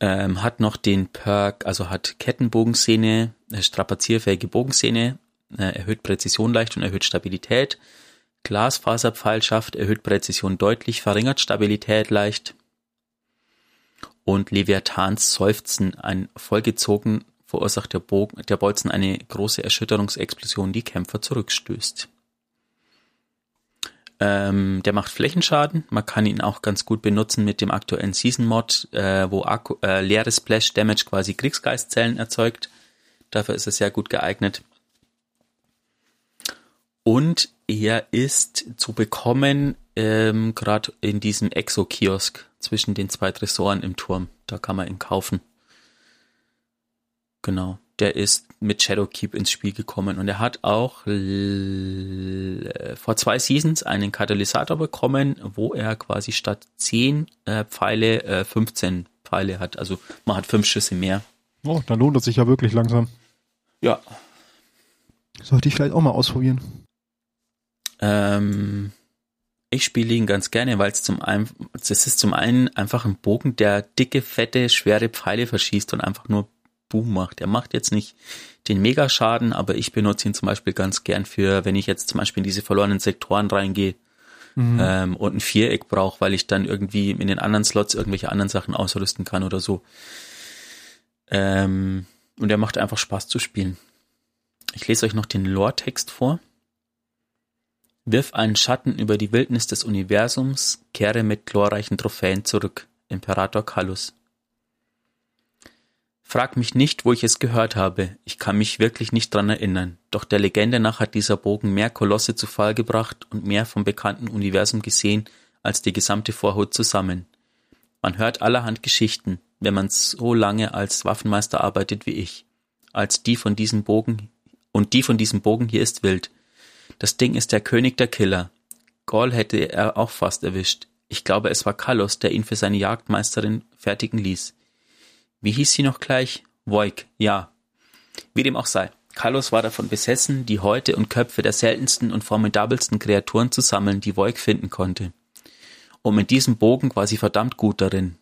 ähm, hat noch den Perk, also hat Kettenbogenszene, äh, strapazierfähige Bogenszene, äh, erhöht Präzision leicht und erhöht Stabilität. Glasfaserpfeilschaft erhöht Präzision deutlich, verringert Stabilität leicht. Und Leviathans Seufzen, ein vollgezogen verursacht der, Bogen, der Bolzen eine große Erschütterungsexplosion, die Kämpfer zurückstößt. Ähm, der macht Flächenschaden. Man kann ihn auch ganz gut benutzen mit dem aktuellen Season Mod, äh, wo Akku, äh, leere Splash Damage quasi Kriegsgeistzellen erzeugt. Dafür ist er sehr gut geeignet. Und er ist zu bekommen ähm, gerade in diesem Exo-Kiosk zwischen den zwei Tresoren im Turm. Da kann man ihn kaufen. Genau der ist mit Shadowkeep ins Spiel gekommen und er hat auch vor zwei Seasons einen Katalysator bekommen, wo er quasi statt 10 äh, Pfeile äh, 15 Pfeile hat. Also man hat fünf Schüsse mehr. Oh, dann lohnt es sich ja wirklich langsam. Ja. Sollte ich vielleicht auch mal ausprobieren. Ähm, ich spiele ihn ganz gerne, weil es zum einen, es ist zum einen einfach ein Bogen, der dicke, fette, schwere Pfeile verschießt und einfach nur Boom macht. Er macht jetzt nicht den Megaschaden, aber ich benutze ihn zum Beispiel ganz gern für, wenn ich jetzt zum Beispiel in diese verlorenen Sektoren reingehe mhm. ähm, und ein Viereck brauche, weil ich dann irgendwie in den anderen Slots irgendwelche anderen Sachen ausrüsten kann oder so. Ähm, und er macht einfach Spaß zu spielen. Ich lese euch noch den Lore-Text vor. Wirf einen Schatten über die Wildnis des Universums, kehre mit glorreichen Trophäen zurück. Imperator Kallus. Frag mich nicht, wo ich es gehört habe, ich kann mich wirklich nicht dran erinnern, doch der Legende nach hat dieser Bogen mehr Kolosse zu Fall gebracht und mehr vom bekannten Universum gesehen als die gesamte Vorhut zusammen. Man hört allerhand Geschichten, wenn man so lange als Waffenmeister arbeitet wie ich. Als die von diesem Bogen und die von diesem Bogen hier ist wild. Das Ding ist der König der Killer. Gaul hätte er auch fast erwischt. Ich glaube, es war Kalos, der ihn für seine Jagdmeisterin fertigen ließ. Wie hieß sie noch gleich? Voig, ja. Wie dem auch sei. Carlos war davon besessen, die Häute und Köpfe der seltensten und formidabelsten Kreaturen zu sammeln, die Voig finden konnte. Und mit diesem Bogen war sie verdammt gut darin.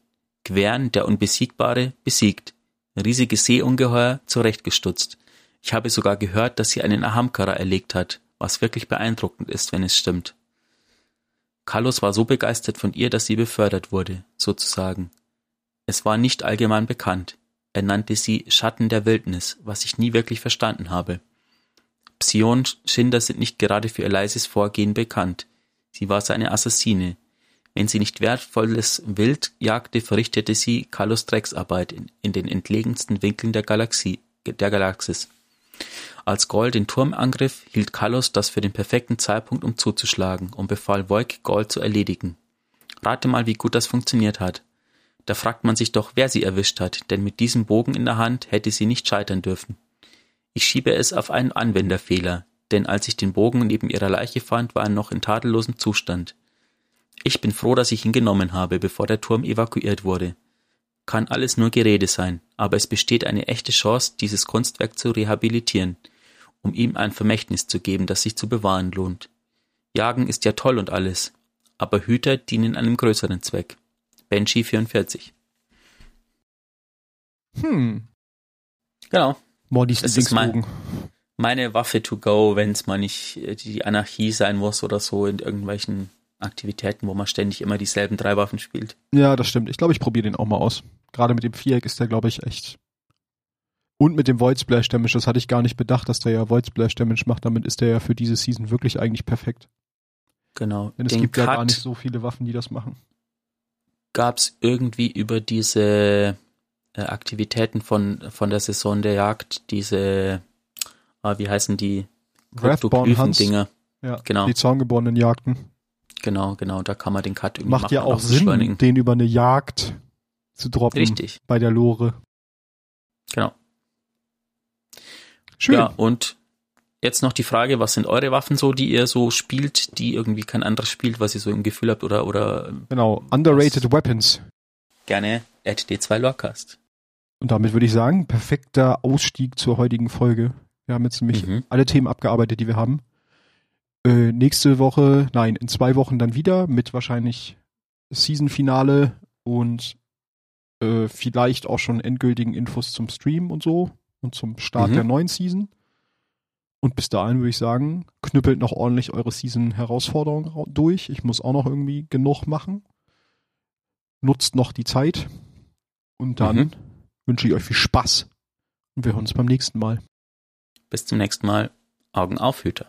Gwern, der Unbesiegbare, besiegt. Riesige Seeungeheuer zurechtgestutzt. Ich habe sogar gehört, dass sie einen Ahamkara erlegt hat, was wirklich beeindruckend ist, wenn es stimmt. Carlos war so begeistert von ihr, dass sie befördert wurde, sozusagen. Es war nicht allgemein bekannt. Er nannte sie Schatten der Wildnis, was ich nie wirklich verstanden habe. Psion-Schinder sind nicht gerade für ihr leises Vorgehen bekannt. Sie war seine Assassine. Wenn sie nicht wertvolles Wild jagte, verrichtete sie Kalos Drecksarbeit in, in den entlegensten Winkeln der Galaxie, der Galaxis. Als Gaul den Turm angriff, hielt Kalos das für den perfekten Zeitpunkt, um zuzuschlagen, und befahl Voig, Gaul zu erledigen. Rate mal, wie gut das funktioniert hat. Da fragt man sich doch, wer sie erwischt hat, denn mit diesem Bogen in der Hand hätte sie nicht scheitern dürfen. Ich schiebe es auf einen Anwenderfehler, denn als ich den Bogen neben ihrer Leiche fand, war er noch in tadellosem Zustand. Ich bin froh, dass ich ihn genommen habe, bevor der Turm evakuiert wurde. Kann alles nur Gerede sein, aber es besteht eine echte Chance, dieses Kunstwerk zu rehabilitieren, um ihm ein Vermächtnis zu geben, das sich zu bewahren lohnt. Jagen ist ja toll und alles, aber Hüter dienen einem größeren Zweck. Banshee 44. Hm. Genau. Mordis das ist mein, meine Waffe to go, wenn es mal nicht äh, die Anarchie sein muss oder so in irgendwelchen Aktivitäten, wo man ständig immer dieselben drei Waffen spielt. Ja, das stimmt. Ich glaube, ich probiere den auch mal aus. Gerade mit dem Viereck ist der, glaube ich, echt. Und mit dem Void Splash Damage, das hatte ich gar nicht bedacht, dass der ja Void Splash Damage macht. Damit ist der ja für diese Season wirklich eigentlich perfekt. Genau. Denn es Den gibt ja gar Cut nicht so viele Waffen, die das machen. gab's irgendwie über diese äh, Aktivitäten von, von der Saison der Jagd, diese, ah, wie heißen die? Dinger. Ja, Genau. die zaungeborenen Jagden. Genau, genau, da kann man den Cut irgendwie Macht machen ja auch Sinn, den über eine Jagd zu droppen. Richtig, Bei der Lore. genau. Schön. Ja, und jetzt noch die Frage, was sind eure Waffen so, die ihr so spielt, die irgendwie kein anderes spielt, was ihr so im Gefühl habt oder, oder Genau. Underrated Weapons. gerne at D2 Lorecast. Und damit würde ich sagen, perfekter Ausstieg zur heutigen Folge. Wir haben jetzt nämlich Mhm. alle Themen abgearbeitet, die wir haben. Äh, nächste Woche, nein, in zwei Wochen dann wieder mit wahrscheinlich Season-Finale und äh, vielleicht auch schon endgültigen Infos zum Stream und so und zum Start Mhm. der neuen Season. Und bis dahin würde ich sagen, knüppelt noch ordentlich eure Season-Herausforderungen rau- durch. Ich muss auch noch irgendwie genug machen. Nutzt noch die Zeit. Und dann Mhm. wünsche ich euch viel Spaß. Und wir hören uns beim nächsten Mal. Bis zum nächsten Mal. Augen auf, Hüter.